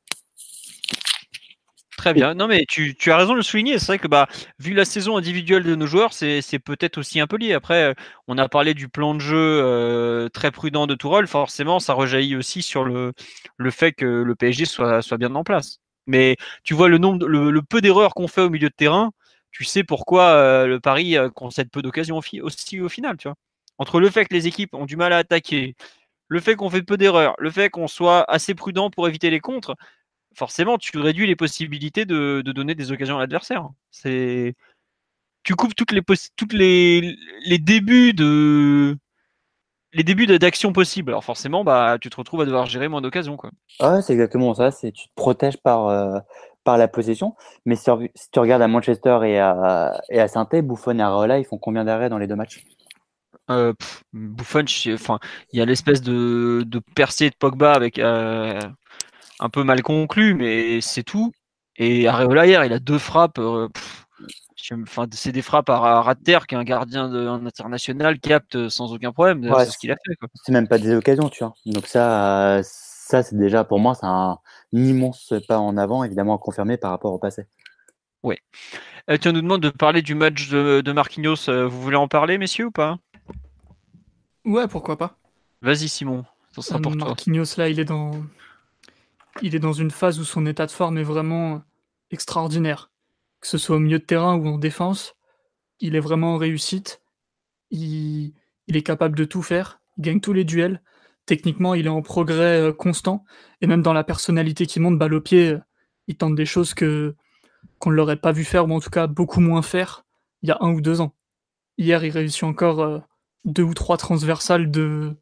Très bien. Non, mais tu, as raison de le souligner. C'est vrai que bah, vu la saison individuelle de nos joueurs, c'est peut-être aussi un peu lié. Après, on a parlé du plan de jeu euh, très prudent de Tourelle. Forcément, ça rejaillit aussi sur le, le fait que le PSG soit, soit bien en place. Mais tu vois le nombre, le, peu d'erreurs qu'on fait au milieu de terrain, tu sais pourquoi euh, le Paris euh, concède peu d'occasions aussi au final. Tu vois. Entre le fait que les équipes ont du mal à attaquer, le fait qu'on fait peu d'erreurs, le fait qu'on soit assez prudent pour éviter les contres, forcément, tu réduis les possibilités de, donner des occasions à l'adversaire. C'est tu coupes toutes les toutes les, les débuts de les débuts d'action possibles. Alors forcément, bah tu te retrouves à devoir gérer moins d'occasions quoi. Ah, c'est exactement ça. C'est tu te protèges par euh, par la possession. Mais si, tu regardes à Manchester et à et à saint Buffon et Areola, ils font combien d'arrêts dans les deux matchs? Euh, Buffon, enfin, il y a l'espèce de, de percée de Pogba avec euh, un peu mal conclu, mais c'est tout. Et Areola hier, il a deux frappes. Euh, enfin, c'est des frappes à, ras de terre qu'un gardien de, international capte sans aucun problème. c'est ce qu'il a fait. C'est même pas des occasions, tu vois. Donc ça, ça c'est déjà pour moi, c'est un, immense pas en avant, évidemment confirmé par rapport au passé. Oui. Euh, tu nous demandes de parler du match de, de Marquinhos. Euh, vous voulez en parler, messieurs, ou pas? Ouais, pourquoi pas. Vas-y, Simon. Ça sera pour Marquinhos, là, il est dans il est dans une phase où son état de forme est vraiment extraordinaire. Que ce soit au milieu de terrain ou en défense, il est vraiment en réussite. Il, est capable de tout faire. Il gagne tous les duels. Techniquement, il est en progrès euh, constant. Et même dans la personnalité qui monte, balle au pied, euh, il tente des choses que qu'on ne l'aurait pas vu faire, ou en tout cas beaucoup moins faire, il y a un ou deux ans. Hier, il réussit encore euh, deux ou trois transversales de,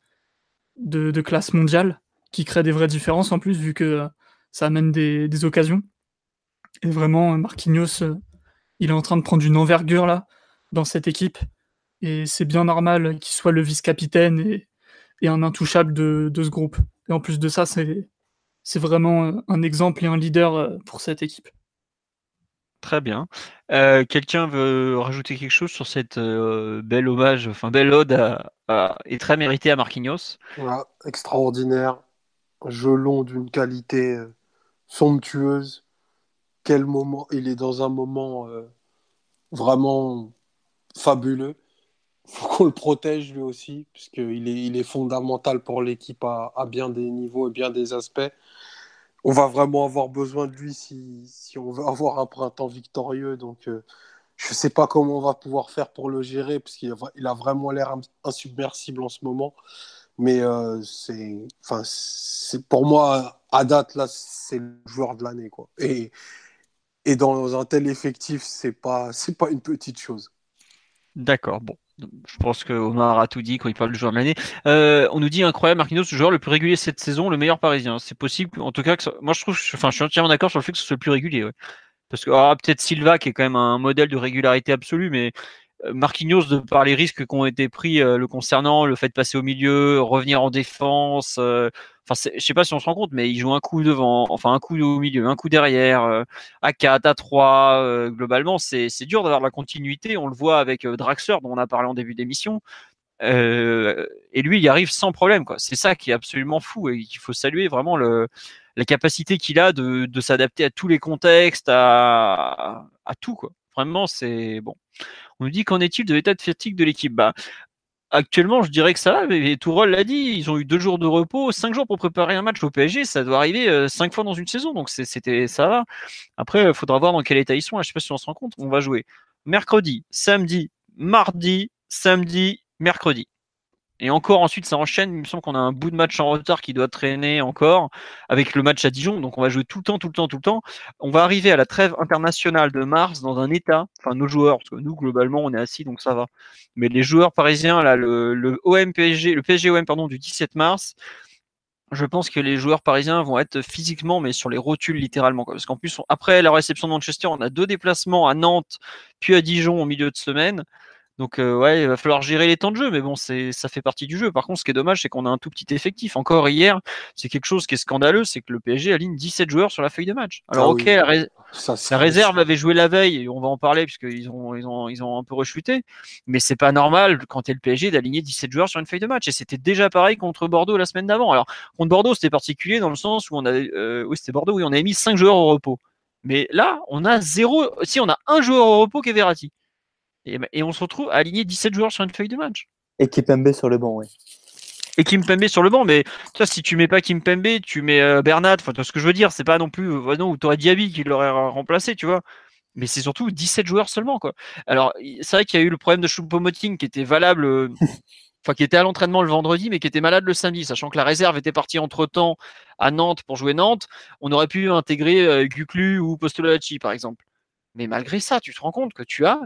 de classe mondiale qui crée des vraies différences en plus, vu que euh, ça amène des, occasions. Et vraiment, Marquinhos, euh, il est en train de prendre une envergure là, dans cette équipe. Et c'est bien normal qu'il soit le vice-capitaine et, un intouchable de, ce groupe. Et en plus de ça, c'est, c'est vraiment euh, un exemple et un leader pour cette équipe. Très bien. quelqu'un veut rajouter quelque chose sur cette belle hommage, enfin belle ode et très méritée à Marquinhos? Extraordinaire gelon d'une qualité euh, somptueuse. Quel moment Il est dans un moment euh, vraiment fabuleux. Il faut qu'on le protège lui aussi, puisqu'il est, il est fondamental pour l'équipe à, bien des niveaux et bien des aspects. On va vraiment avoir besoin de lui si, on veut avoir un printemps victorieux. Donc, euh, je ne sais pas comment on va pouvoir faire pour le gérer, parce a vraiment l'air insubmersible en ce moment. Mais euh, c'est, pour moi à date là, c'est le joueur de l'année. Et et dans un tel effectif, c'est pas pas une petite chose. D'accord, bon. Je pense que Omar a tout dit quand il parle du joueur de l'année. Euh, on nous dit incroyable, Marquinhos, le joueur le plus régulier cette saison, le meilleur parisien. C'est possible, en tout cas, que moi je trouve, enfin, je suis entièrement d'accord sur le fait que ce soit le plus régulier. Parce que ah, peut-être Silva qui est quand même un modèle de régularité absolue, mais Marquinhos, de par les risques qui ont été pris euh, le concernant, le fait de passer au milieu, revenir en défense, euh, enfin, je sais pas si on se rend compte, mais il joue un coup devant, enfin un coup au milieu, un coup derrière, euh, à 4, à 3, globalement, c'est dur d'avoir la continuité. On le voit avec Draxler, dont on a parlé en début d'émission. et lui, il arrive sans problème. C'est ça qui est absolument fou et qu'il faut saluer vraiment le, la capacité qu'il a de, de s'adapter à tous les contextes, à, à tout. Quoi. Vraiment, c'est bon. On nous dit qu'en est-il de l'état de fatigue de l'équipe? Bah, Actuellement, je dirais que ça va, mais Tourol l'a dit, ils ont eu deux jours de repos, cinq jours pour préparer un match au PSG, ça doit arriver euh, cinq fois dans une saison, donc c'était ça va. Après, il faudra voir dans quel état ils sont, je sais pas si on se rend compte, on va jouer mercredi, samedi, mardi, samedi, mercredi. Et encore ensuite, ça enchaîne. Il me semble qu'on a un bout de match en retard qui doit traîner encore avec le match à Dijon. Donc on va jouer tout le temps, tout le temps, tout le temps. On va arriver à la trêve internationale de mars dans un état, enfin nos joueurs, parce que nous globalement on est assis donc ça va. Mais les joueurs parisiens, là, le, le OM PSG, pardon du 17 mars, je pense que les joueurs parisiens vont être physiquement, mais sur les rotules littéralement. Parce qu'en plus, après la réception de Manchester, on a deux déplacements à Nantes, puis à Dijon au milieu de semaine. Donc euh, ouais, il va falloir gérer les temps de jeu, mais bon, c'est ça fait partie du jeu. Par contre, ce qui est dommage, c'est qu'on a un tout petit effectif. Encore hier, c'est quelque chose qui est scandaleux, c'est que le PSG aligne 17 joueurs sur la feuille de match. Alors Ah ok, oui. la, ré- Ça, la c'est- réserve avait joué la veille, et on va en parler puisqu'ils ont ils ont ils ont un peu rechuté, mais c'est pas normal quand t'es le PSG d'aligner 17 joueurs sur une feuille de match. Et c'était déjà pareil contre Bordeaux la semaine d'avant. Alors contre Bordeaux, c'était particulier dans le sens où on avait euh, oui c'était Bordeaux, oui on avait mis 5 joueurs au repos. Mais là, on a zéro. Si on a un joueur au repos qui est Verratti. Et, et on se retrouve à aligner 17 joueurs sur une feuille de match. Et Kipembe sur le banc, oui. Et Kimpembe sur le banc, mais si tu mets pas Kimpembe, tu mets euh, Bernat, enfin, tu vois ce que je veux dire, c'est pas non plus, euh, non, ou t'aurais Diaby qui l'aurait remplacé, tu vois. Mais c'est surtout 17 joueurs seulement, quoi. Alors, c'est vrai qu'il y a eu le problème de Choupo-Moting qui était valable, euh, (laughs) enfin, qui était à l'entraînement le vendredi, mais qui était malade le samedi, sachant que la réserve était partie entre temps à Nantes pour jouer Nantes. On aurait pu intégrer euh, Guclu ou Postolacci, par exemple. Mais malgré ça, tu te rends compte que tu as,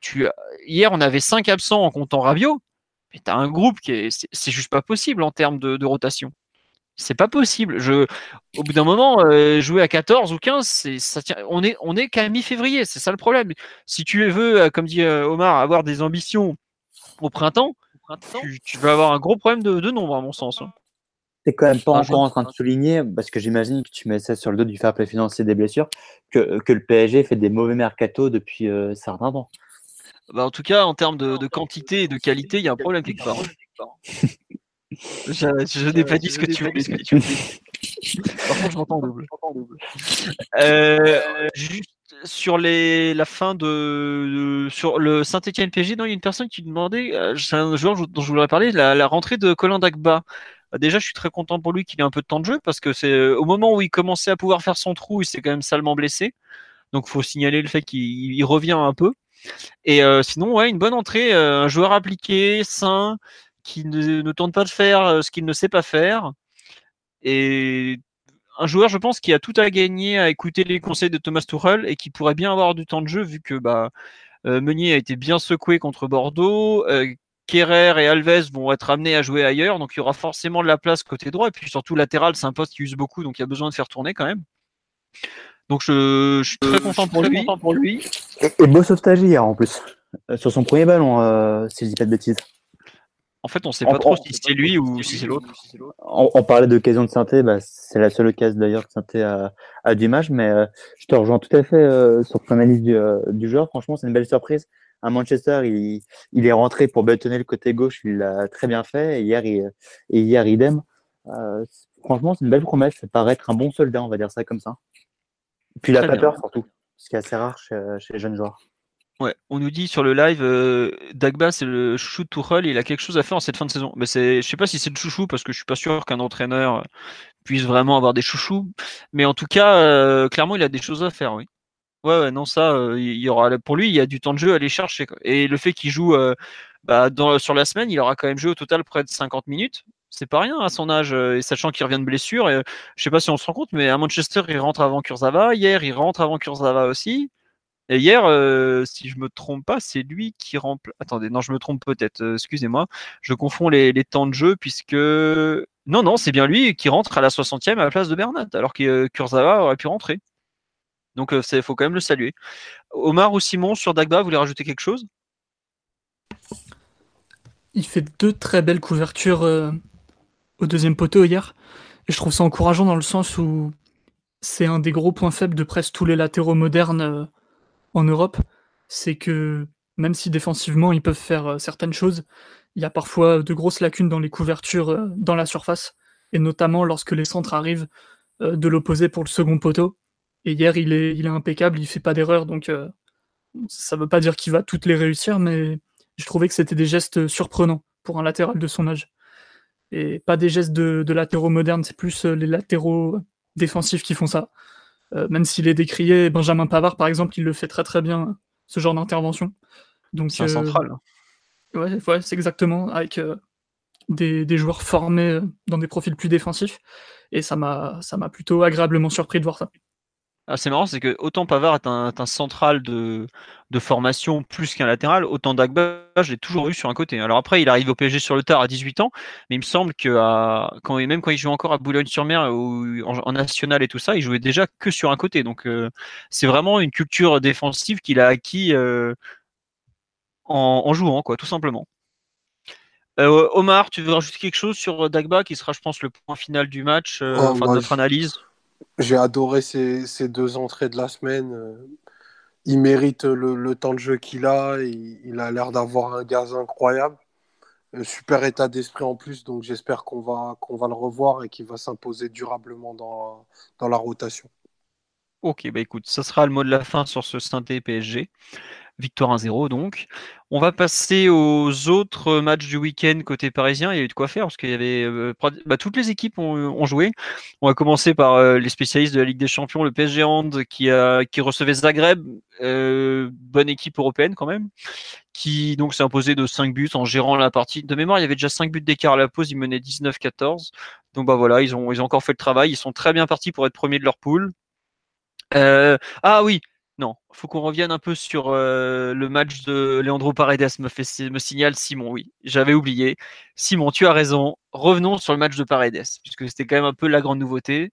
tu as- hier, on avait 5 absents en comptant Rabiot. Mais t'as un groupe qui est, c'est- juste pas possible en termes de, de rotation. C'est pas possible. Je, au bout d'un moment, euh, jouer à 14 ou 15, c'est, ça tient, on est, on est qu'à mi-février. C'est ça le problème. Si tu veux, euh, comme dit euh, Omar, avoir des ambitions au printemps, tu, tu vas avoir un gros problème de, de nombre, à mon sens. hein. T'es quand même pas encore en train de souligner, parce que j'imagine que tu mets ça sur le dos du fair play financier des blessures, que, que le PSG fait des mauvais mercato depuis euh, certains temps. Bah, en tout cas, en termes de, de quantité et de qualité, il y a un problème quelque part. (laughs) Je, je n'ai pas dit ce que tu voulais. Par contre, je m'entends double. Euh, juste sur les, la fin de, de- sur le Saint-Etienne PSG, non, il y a une personne qui demandait, euh, c'est un joueur dont je voudrais parler, la, la rentrée de Colin Dagba. Euh, Déjà, je suis très content pour lui qu'il ait un peu de temps de jeu parce que c'est euh, au moment où il commençait à pouvoir faire son trou, il s'est quand même salement blessé. Donc, faut signaler le fait qu'il il revient un peu. Et euh, sinon, ouais, une bonne entrée, euh, un joueur appliqué, sain, qui ne, tente pas de faire euh, ce qu'il ne sait pas faire. Et un joueur, je pense, qui a tout à gagner à écouter les conseils de Thomas Tuchel et qui pourrait bien avoir du temps de jeu vu que bah, Meunier a été bien secoué contre Bordeaux. Kerrer et Alves vont être amenés à jouer ailleurs, donc il y aura forcément de la place côté droit. Et puis surtout, latéral, c'est un poste qui use beaucoup, donc il y a besoin de faire tourner quand même. Donc je, je suis très content pour lui. pour lui. Et, et beau sauvetage hier en plus, euh, sur son premier ballon, euh, si je dis pas de bêtises. En fait, on sait En- pas trop si c'est lui ou si c'est l'autre. On, on parlait d'occasion de synthé, bah, c'est la seule occasion d'ailleurs que synthé a, a du match, mais euh, je te rejoins tout à fait euh, sur ton analyse du, euh, du joueur. Franchement, c'est une belle surprise. À Manchester, il, il est rentré pour bétonner le côté gauche, il l'a très bien fait. Et hier, il, et hier idem. Euh, franchement, c'est une belle promesse. Ça paraît être un bon soldat, on va dire ça comme ça. Puis il a Très pas peur surtout, ce qui est assez rare chez, chez les jeunes joueurs. Ouais, on nous dit sur le live, euh, Dagba c'est le chouchou de Tuchel, il a quelque chose à faire en cette fin de saison. Mais c'est, je sais pas si c'est le chouchou parce que je suis pas sûr qu'un entraîneur puisse vraiment avoir des chouchous. Mais en tout cas, euh, clairement, il a des choses à faire, oui. Ouais, ouais, non, ça, euh, il y aura, pour lui, il y a du temps de jeu à aller chercher. quoi. Et le fait qu'il joue euh, bah, dans, sur la semaine, il aura quand même joué au total près de 50 minutes. C'est pas rien à son âge, euh, et sachant qu'il revient de blessure. Et, euh, je sais pas si on se rend compte, mais à Manchester, il rentre avant Kurzawa. Hier, il rentre avant Kurzawa aussi. Et hier, euh, si je me trompe pas, c'est lui qui remplace. Attendez, non, je me trompe peut-être. Excusez-moi, je confonds les, les temps de jeu puisque non, non, c'est bien lui qui rentre à la 60e à la place de Bernat, alors que euh, Kurzawa aurait pu rentrer. Donc, il faut quand même le saluer. Omar ou Simon sur Dagba, vous voulez rajouter quelque chose? Il fait deux très belles couvertures au deuxième poteau hier. Et je trouve ça encourageant dans le sens où c'est un des gros points faibles de presque tous les latéraux modernes euh, en Europe. C'est que même si défensivement ils peuvent faire euh, certaines choses, il y a parfois de grosses lacunes dans les couvertures euh, dans la surface. Et notamment lorsque les centres arrivent de l'opposé pour le second poteau. Et hier, il est, il est impeccable, il fait pas d'erreur. Donc euh, ça veut pas dire qu'il va toutes les réussir, mais je trouvais que c'était des gestes surprenants pour un latéral de son âge. Et pas des gestes de, de latéraux modernes, c'est plus euh, les latéraux défensifs qui font ça. Euh, même s'il est décrié, Benjamin Pavard, par exemple, il le fait très très bien, ce genre d'intervention. Donc, C'est un euh, central. Ouais, ouais, c'est exactement, avec euh, des, des joueurs formés dans des profils plus défensifs. Et ça m'a ça m'a plutôt agréablement surpris de voir ça. Ah, c'est marrant, c'est que autant Pavard est un, est un central de, de formation plus qu'un latéral, autant Dagba, je l'ai toujours vu sur un côté. Alors après, il arrive au PSG sur le tard à 18 ans, mais il me semble que à, quand, même quand il jouait encore à Boulogne-sur-Mer ou en, en, national et tout ça, il jouait déjà que sur un côté. Donc euh, c'est vraiment une culture défensive qu'il a acquis euh, en, jouant, quoi, tout simplement. Omar, tu veux rajouter quelque chose sur Dagba, qui sera, je pense, le point final du match, oh, enfin de notre analyse? J'ai adoré ces, deux entrées de la semaine. Il mérite le, temps de jeu qu'il a. il a l'air d'avoir un gaz incroyable. super état d'esprit en plus, donc j'espère qu'on va, qu'on va le revoir et qu'il va s'imposer durablement dans, dans la rotation. Ok, bah écoute, ça sera le mot de la fin sur ce synthé PSG. Victoire 1-0 donc. On va passer aux autres matchs du week-end côté parisien. Il y a eu de quoi faire parce qu'il y avait euh, bah, toutes les équipes ont, joué. On va commencer par euh, les spécialistes de la Ligue des Champions, le PSG Hand qui recevait Zagreb, euh, bonne équipe européenne quand même, qui donc s'est imposé de 5 buts en gérant la partie. De mémoire, il y avait déjà 5 buts d'écart à la pause, ils menaient 19-14. Donc bah voilà, ils ont ils ont encore fait le travail. Ils sont très bien partis pour être premiers de leur poule. ah oui, non, faut qu'on revienne un peu sur euh, le match de Leandro Paredes, me, signale Simon, oui, j'avais oublié. Simon, tu as raison, revenons sur le match de Paredes, puisque c'était quand même un peu la grande nouveauté.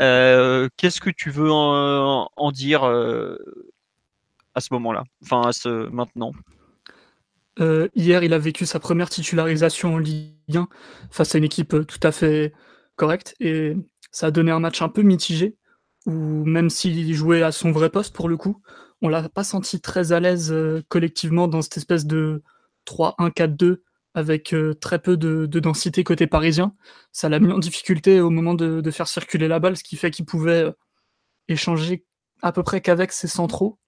Euh, qu'est-ce que tu veux en, dire euh, à ce moment-là, enfin à ce maintenant? Hier, il a vécu sa première titularisation en Ligue 1 face à une équipe tout à fait correcte, et ça a donné un match un peu mitigé où même s'il jouait à son vrai poste pour le coup, on l'a pas senti très à l'aise euh, collectivement dans cette espèce de 3-1-4-2 avec euh, très peu de, densité côté parisien. Ça l'a mis en difficulté au moment de, faire circuler la balle, ce qui fait qu'il pouvait euh, échanger à peu près qu'avec ses centraux.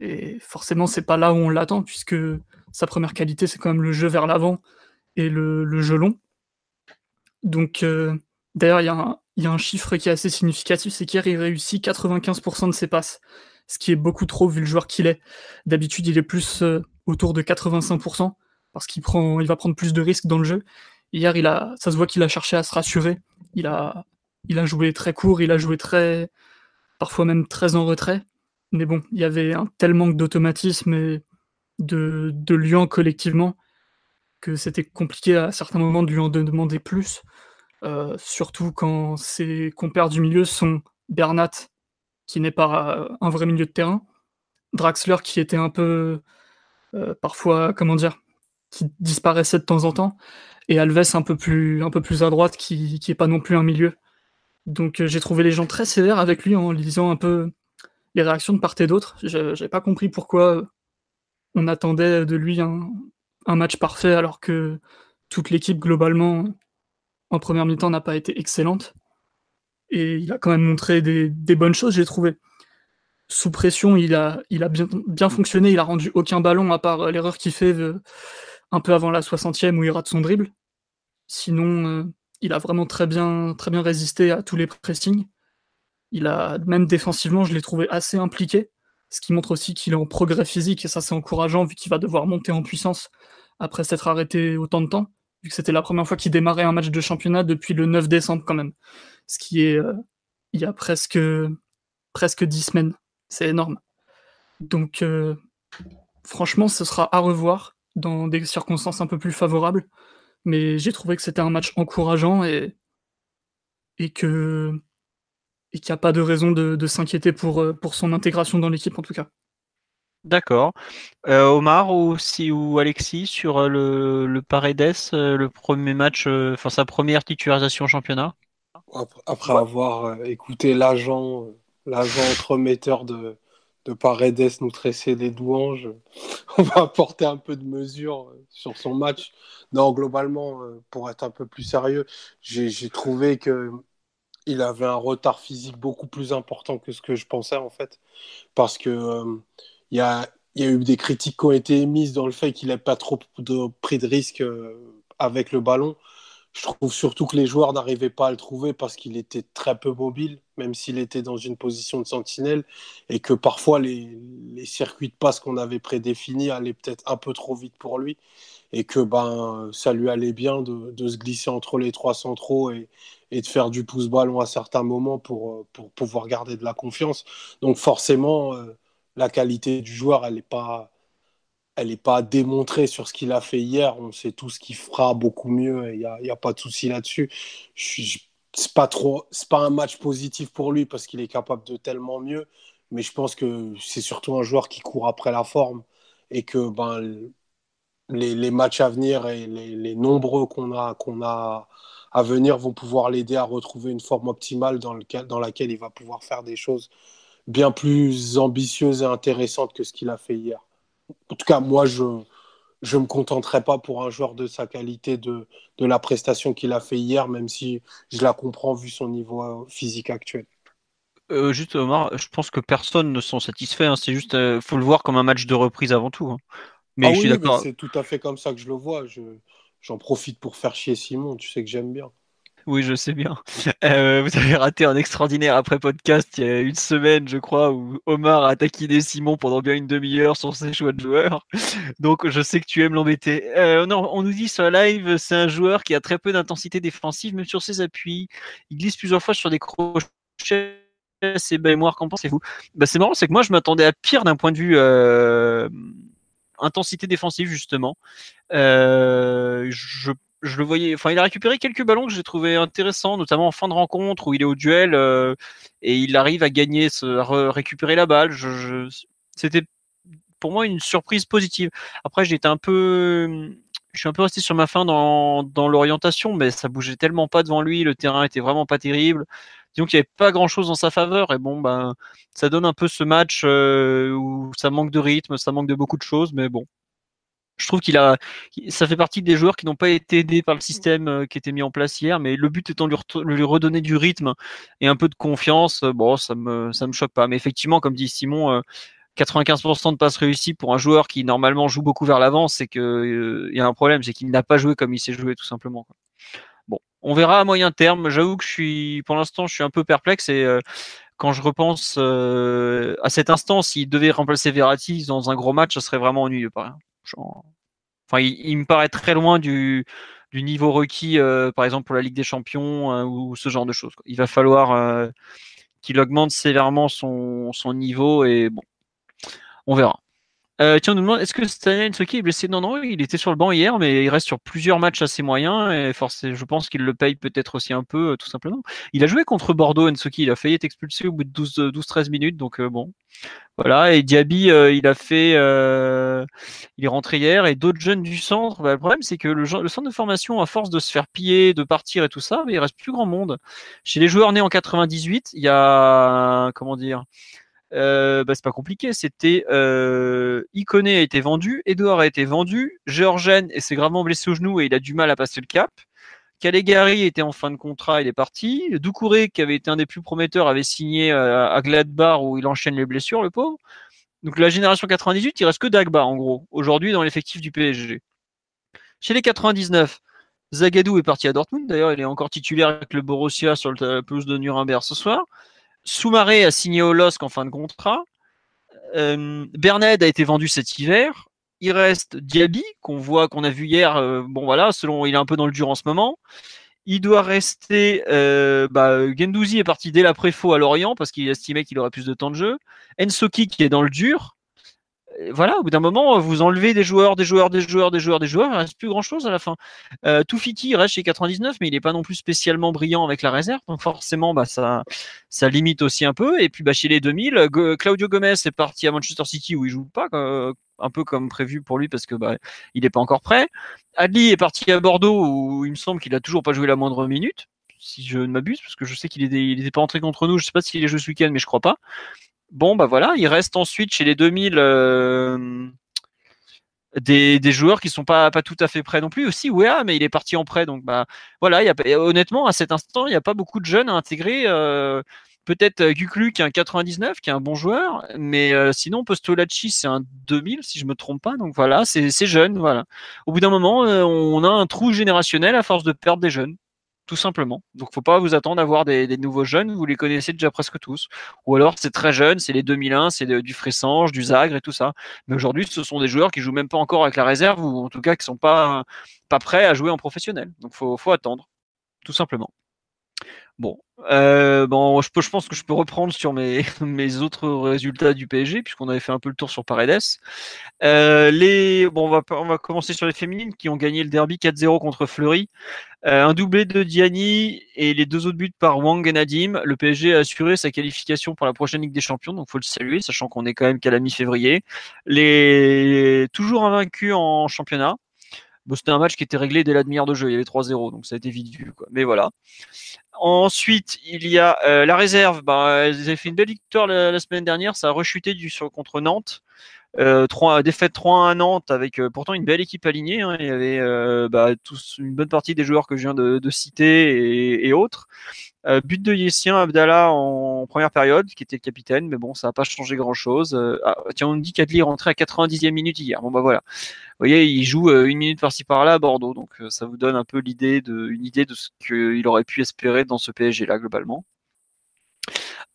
Et forcément, c'est pas là où on l'attend, puisque sa première qualité, c'est quand même le jeu vers l'avant et le, jeu long. Donc, d'ailleurs, il y a un, il y a un chiffre qui est assez significatif, c'est qu'hier, il réussit 95% de ses passes, ce qui est beaucoup trop vu le joueur qu'il est. D'habitude, il est plus euh, autour de 85%, parce qu'il va prendre plus de risques dans le jeu. Hier, il a, ça se voit qu'il a cherché à se rassurer. Il a, joué très court, il a joué très, parfois même très en retrait. Mais bon, il y avait un tel manque d'automatisme et de, de lien collectivement que c'était compliqué à certains moments de lui en demander plus. Euh, surtout quand ses compères du milieu sont Bernat, qui n'est pas euh, un vrai milieu de terrain, Draxler, qui était un peu, euh, parfois, comment dire, qui disparaissait de temps en temps, et Alves un peu plus, un peu plus à droite, qui n'est pas non plus un milieu. Donc j'ai trouvé les gens très sévères avec lui en lisant un peu les réactions de part et d'autre. J'ai pas compris pourquoi on attendait de lui un, un match parfait alors que toute l'équipe globalement en première mi-temps n'a pas été excellente. Et il a quand même montré des, bonnes choses, j'ai trouvé. Sous pression, il a, bien, fonctionné, il a rendu aucun ballon à part euh, l'erreur qu'il fait euh, un peu avant la 60e où il rate son dribble. Sinon, euh, il a vraiment très bien, très bien résisté à tous les pressings. Il a, même défensivement, je l'ai trouvé assez impliqué, ce qui montre aussi qu'il est en progrès physique, et ça c'est encourageant vu qu'il va devoir monter en puissance après s'être arrêté autant de temps c'était la première fois qu'il démarrait un match de championnat depuis le 9 décembre quand même. Ce qui est euh, il y a presque, presque 10 semaines. C'est énorme. Donc euh, franchement, ce sera à revoir dans des circonstances un peu plus favorables. Mais j'ai trouvé que c'était un match encourageant et, que et qu'il n'y a pas de raison de, s'inquiéter euh, pour son intégration dans l'équipe en tout cas. D'accord. Euh, Omar ou, si, ou Alexis sur euh, le, le Paredes, euh, le premier match, enfin sa première titularisation au championnat Après, avoir écouté l'agent l'agent entremetteur de, de Paredes nous tresser des douanges, (laughs) on va apporter un peu de mesure sur son match. Non, globalement, pour être un peu plus sérieux, j'ai trouvé que il avait un retard physique beaucoup plus important que ce que je pensais en fait. Parce que il y a, eu des critiques qui ont été émises dans le fait qu'il n'ait pas trop de, pris de risques euh, avec le ballon. Je trouve surtout que les joueurs n'arrivaient pas à le trouver parce qu'il était très peu mobile, même s'il était dans une position de sentinelle, et que parfois les, circuits de passe qu'on avait prédéfinis allaient peut-être un peu trop vite pour lui, et que ben, ça lui allait bien de, se glisser entre les trois centraux et, de faire du pouce-ballon à certains moments pour, pour pouvoir garder de la confiance. Donc forcément, euh, la qualité du joueur, elle n'est pas, elle pas démontrée sur ce qu'il a fait hier. On sait tout ce qu'il fera beaucoup mieux. Il n'y a, a, pas de souci là-dessus. C'est pas pas un match positif pour lui parce qu'il est capable de tellement mieux. Mais je pense que c'est surtout un joueur qui court après la forme et que ben, les, matchs à venir et les, nombreux qu'on a, a à venir vont pouvoir l'aider à retrouver une forme optimale dans, dans laquelle il va pouvoir faire des choses bien plus ambitieuses et intéressantes que ce qu'il a fait hier. En tout cas, moi, je je me contenterai pas pour un joueur de sa qualité de, de la prestation qu'il a fait hier, même si je la comprends vu son niveau euh, physique actuel. Euh, juste Omar, je pense que personne ne s'en satisfait. Hein. C'est juste, euh, faut le voir comme un match de reprise avant tout. Hein. Mais ah je suis d'accord. C'est tout à fait comme ça que je le vois. J'en profite pour faire chier Simon. Tu sais que j'aime bien. Oui, je sais bien. Euh, vous avez raté un extraordinaire après-podcast il y a une semaine, je crois, où Omar a taquiné Simon pendant bien une demi-heure sur ses choix de joueurs. Donc, je sais que tu aimes l'embêter. Euh, non, on nous dit sur la live, c'est un joueur qui a très peu d'intensité défensive, même sur ses appuis. Il glisse plusieurs fois sur des crochets. C'est mémoire, qu'en pensez-vous? Bah, C'est marrant, c'est que moi, je m'attendais à pire d'un point de vue euh, intensité défensive, justement. je je le voyais. Enfin, il a récupéré quelques ballons que j'ai trouvé intéressants, notamment en fin de rencontre où il est au duel euh, et il arrive à gagner, à récupérer la balle. C'était pour moi une surprise positive. Après, j'étais un peu, je suis un peu resté sur ma fin dans, l'orientation, mais ça bougeait tellement pas devant lui, le terrain était vraiment pas terrible. Disons qu'il n'y avait pas grand chose en sa faveur et bon, ben, ça donne un peu ce match euh, où ça manque de rythme, ça manque de beaucoup de choses, mais bon, je trouve qu'il a, ça fait partie des joueurs qui n'ont pas été aidés par le système euh, qui était mis en place hier, mais le but étant de lui, redonner du rythme et un peu de confiance. Euh, bon, ça me, ça me choque pas. Mais effectivement, comme dit Simon, 95% euh, de passes réussies pour un joueur qui normalement joue beaucoup vers l'avant, c'est que il y a un problème, c'est qu'il n'a pas joué comme il s'est joué tout simplement. Bon, on verra à moyen terme. J'avoue que je suis, pour l'instant, je suis un peu perplexe et quand je repense à cet instant, s'il devait remplacer Verratti dans un gros match, ça serait vraiment ennuyeux. Par Il, me paraît très loin du, du niveau requis, euh, par exemple pour la Ligue des Champions euh, ou ce genre de choses. Il va falloir euh, qu'il augmente sévèrement son, son, niveau et bon, on verra. Euh, tiens, on nous demande est-ce que Stanley Nsoki est blessé? Non, non, il était sur le banc hier, mais il reste sur plusieurs matchs assez moyens et forcément, je pense qu'il le paye peut-être aussi un peu, euh, tout simplement. Il a joué contre Bordeaux, Nsoki, il a failli être expulsé au bout de 12-13 minutes, donc euh, bon. Voilà, et Diaby, il a fait. il est rentré hier, et d'autres jeunes du centre. Bah, le problème, c'est que le, le, centre de formation, à force de se faire piller, de partir et tout ça, il reste plus grand monde. Chez les joueurs nés en 98, il y a. Comment dire euh, bah, c'est pas compliqué. C'était euh, a été vendu, Edouard a été vendu, Georgen s'est gravement blessé au genou et il a du mal à passer le cap. Calegari était en fin de contrat, il est parti. Doucouré, qui avait été un des plus prometteurs, avait signé euh, à Gladbach où il enchaîne les blessures, le pauvre. Donc la génération 98, il reste que Dagba en gros, aujourd'hui dans l'effectif du PSG. Chez les 99, Zagadou est parti à Dortmund, d'ailleurs il est encore titulaire avec le Borussia sur le pelouse de Nuremberg ce soir. Soumaré a signé au LOSC en fin de contrat. Euh, Berned a été vendu cet hiver. Il reste Diaby, qu'on voit, qu'on a vu hier. Euh, bon, voilà, selon, il est un peu dans le dur en ce moment. Il doit rester. Euh, bah, Gendouzi est parti dès l'après-faux à Lorient parce qu'il estimait qu'il aurait plus de temps de jeu. Ensoki qui est dans le dur voilà, au bout d'un moment, vous enlevez des joueurs, des joueurs, des joueurs, des joueurs, des joueurs, il reste plus grand chose à la fin. Euh, Toufiki reste chez 99, mais il n'est pas non plus spécialement brillant avec la réserve, donc forcément, bah, ça, limite aussi un peu. Et puis, bah, chez les 2000, Claudio Gomez est parti à Manchester City où il joue pas, un peu comme prévu pour lui parce que bah, il n'est pas encore prêt. Adli est parti à Bordeaux où il me semble qu'il a toujours pas joué la moindre minute, si je ne m'abuse, parce que je sais qu'il n'était pas entré contre nous. Je sais pas s'il est joué ce week-end, mais je crois pas. Bon, bah voilà, il reste ensuite chez les 2000 euh, des, joueurs qui sont pas, pas tout à fait prêts non plus. Aussi, ouais, mais il est parti en prêt. Donc, bah voilà, honnêtement, à cet instant, il n'y a pas beaucoup de jeunes à intégrer. Euh, peut-être euh, Guklu qui est un 99, qui est un bon joueur, mais sinon Postolacci c'est un 2000 si je me trompe pas. Donc voilà, c'est jeune. Voilà. Au bout d'un moment, on a un trou générationnel à force de perdre des jeunes tout simplement. Donc faut pas vous attendre à voir des, nouveaux jeunes, vous les connaissez déjà presque tous. Ou alors c'est très jeune, c'est les 2001, c'est du Fressange, du Zagre et tout ça. Mais aujourd'hui, ce sont des joueurs qui jouent même pas encore avec la réserve ou en tout cas qui sont pas prêts à jouer en professionnel. Donc faut faut attendre, tout simplement. Bon, euh, bon, je, pense que je peux reprendre sur mes, (laughs) autres résultats du PSG, puisqu'on avait fait un peu le tour sur Paredes. Euh, les, bon, on va, on va commencer sur les féminines qui ont gagné le derby 4-0 contre Fleury. Euh, un doublé de Diani et les deux autres buts par Wang et Nadim. Le PSG a assuré sa qualification pour la prochaine Ligue des Champions, donc faut le saluer, sachant qu'on est quand même qu'à la mi-février. Les toujours invaincus en championnat. Bon, c'était un match qui était réglé dès la demi-heure de jeu. Il y avait 3-0, donc ça a été vite vu. Quoi. Mais voilà. Ensuite, il y a euh, la réserve. Bah, ils avaient fait une belle victoire la, semaine dernière. Ça a rechuté du, sur, contre Nantes. Euh, 3, défaite 3 à Nantes avec euh, pourtant une belle équipe alignée. Hein. Il y avait euh, bah, tous, une bonne partie des joueurs que je viens de, de citer et, et autres. Euh, but de Yessien Abdallah en première période, qui était le capitaine, mais bon, ça n'a pas changé grand-chose. Euh, ah, tiens, on me dit qu'Adli est rentré à 90e minute hier. Bon bah voilà. Vous voyez, il joue euh, une minute par-ci par-là à Bordeaux, donc ça vous donne un peu l'idée de, une idée de ce qu'il aurait pu espérer dans ce PSG-là globalement.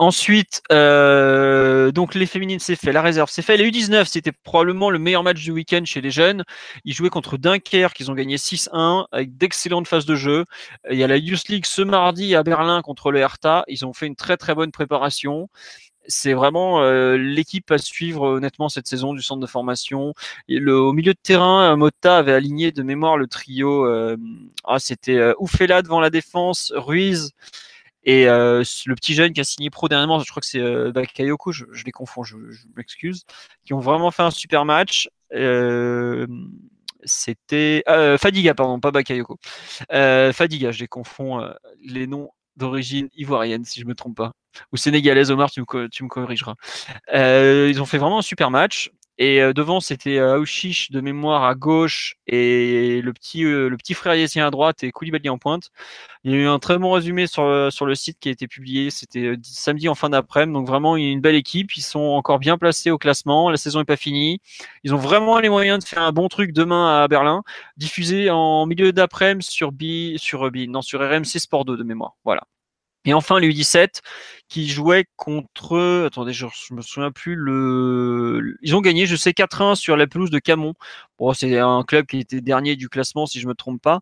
Ensuite, euh, donc les féminines, c'est fait. La réserve, c'est fait. Les U19, c'était probablement le meilleur match du week-end chez les jeunes. Ils jouaient contre Dunkerque, ils ont gagné 6-1 avec d'excellentes phases de jeu. Il y a la Youth League ce mardi à Berlin contre le Hertha. Ils ont fait une très très bonne préparation. C'est vraiment euh, l'équipe à suivre honnêtement cette saison du centre de formation. Au milieu de terrain, Mota avait aligné de mémoire le trio. Euh, ah, c'était euh, Oufela devant la défense, Ruiz. Et euh, le petit jeune qui a signé pro dernièrement, je crois que c'est euh, Bakayoko, je, je, les confonds, je, je m'excuse, qui ont vraiment fait un super match. Euh, c'était euh, Fadiga, pardon, pas Bakayoko. Euh, Fadiga, je les confonds, euh, les noms d'origine ivoirienne, si je me trompe pas, ou sénégalaise. Omar, tu me, tu me corrigeras. ils ont fait vraiment un super match. Et euh, devant, c'était euh, Aouchiche de mémoire à gauche et le petit, euh, le petit frère Yassine à droite et Koulibaly en pointe. Il y a eu un très bon résumé sur, sur le site qui a été publié. C'était samedi en fin d'après-midi. Donc vraiment une belle équipe. Ils sont encore bien placés au classement. La saison n'est pas finie. Ils ont vraiment les moyens de faire un bon truc demain à Berlin. Diffusé en milieu d'après-midi sur B, sur sur RMC Sport 2 de mémoire. Voilà. Et enfin, les U17 qui jouaient contre. Attendez, je, je me souviens plus. Le... Ils ont gagné, je sais, 4-1 sur la pelouse de Camon. Bon, c'est un club qui était dernier du classement, si je me trompe pas.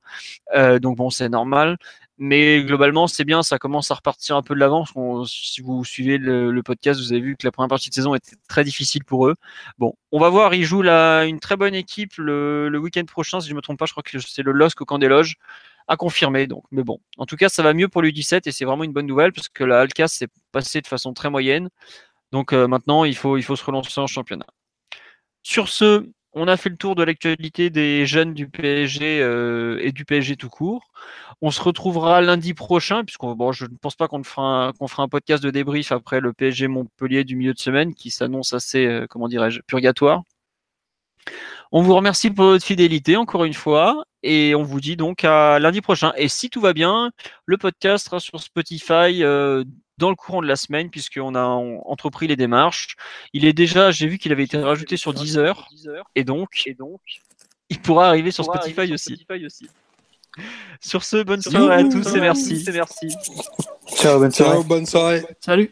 Euh, donc bon, c'est normal. Mais globalement, c'est bien, ça commence à repartir un peu de l'avant. Si vous suivez le, podcast, vous avez vu que la première partie de saison était très difficile pour eux. Bon, on va voir, ils jouent une très bonne équipe le, le week-end prochain, si je me trompe pas, je crois que c'est le LOSC au camp des loges à confirmer. Donc, mais bon, en tout cas, ça va mieux pour l'U17 et c'est vraiment une bonne nouvelle parce que la Alcas s'est passée de façon très moyenne. Donc euh, maintenant, il faut, il faut se relancer en championnat. Sur ce, on a fait le tour de l'actualité des jeunes du PSG euh, et du PSG tout court. On se retrouvera lundi prochain, puisque bon, je ne pense pas qu'on fera, qu'on fera un podcast de débrief après le PSG Montpellier du milieu de semaine qui s'annonce assez, euh, comment dirais-je, purgatoire. On vous remercie pour votre fidélité encore une fois et on vous dit donc à lundi prochain. Et si tout va bien, le podcast sera sur Spotify euh, dans le courant de la semaine puisqu'on a entrepris les démarches. Il est déjà, j'ai vu qu'il avait été rajouté sur Deezer et donc, et donc il pourra arriver sur Spotify, arriver sur Spotify aussi. Sur ce, bonne soirée à tous et merci. merci. Ciao, bonne soirée. Ciao, bonne soirée. Salut.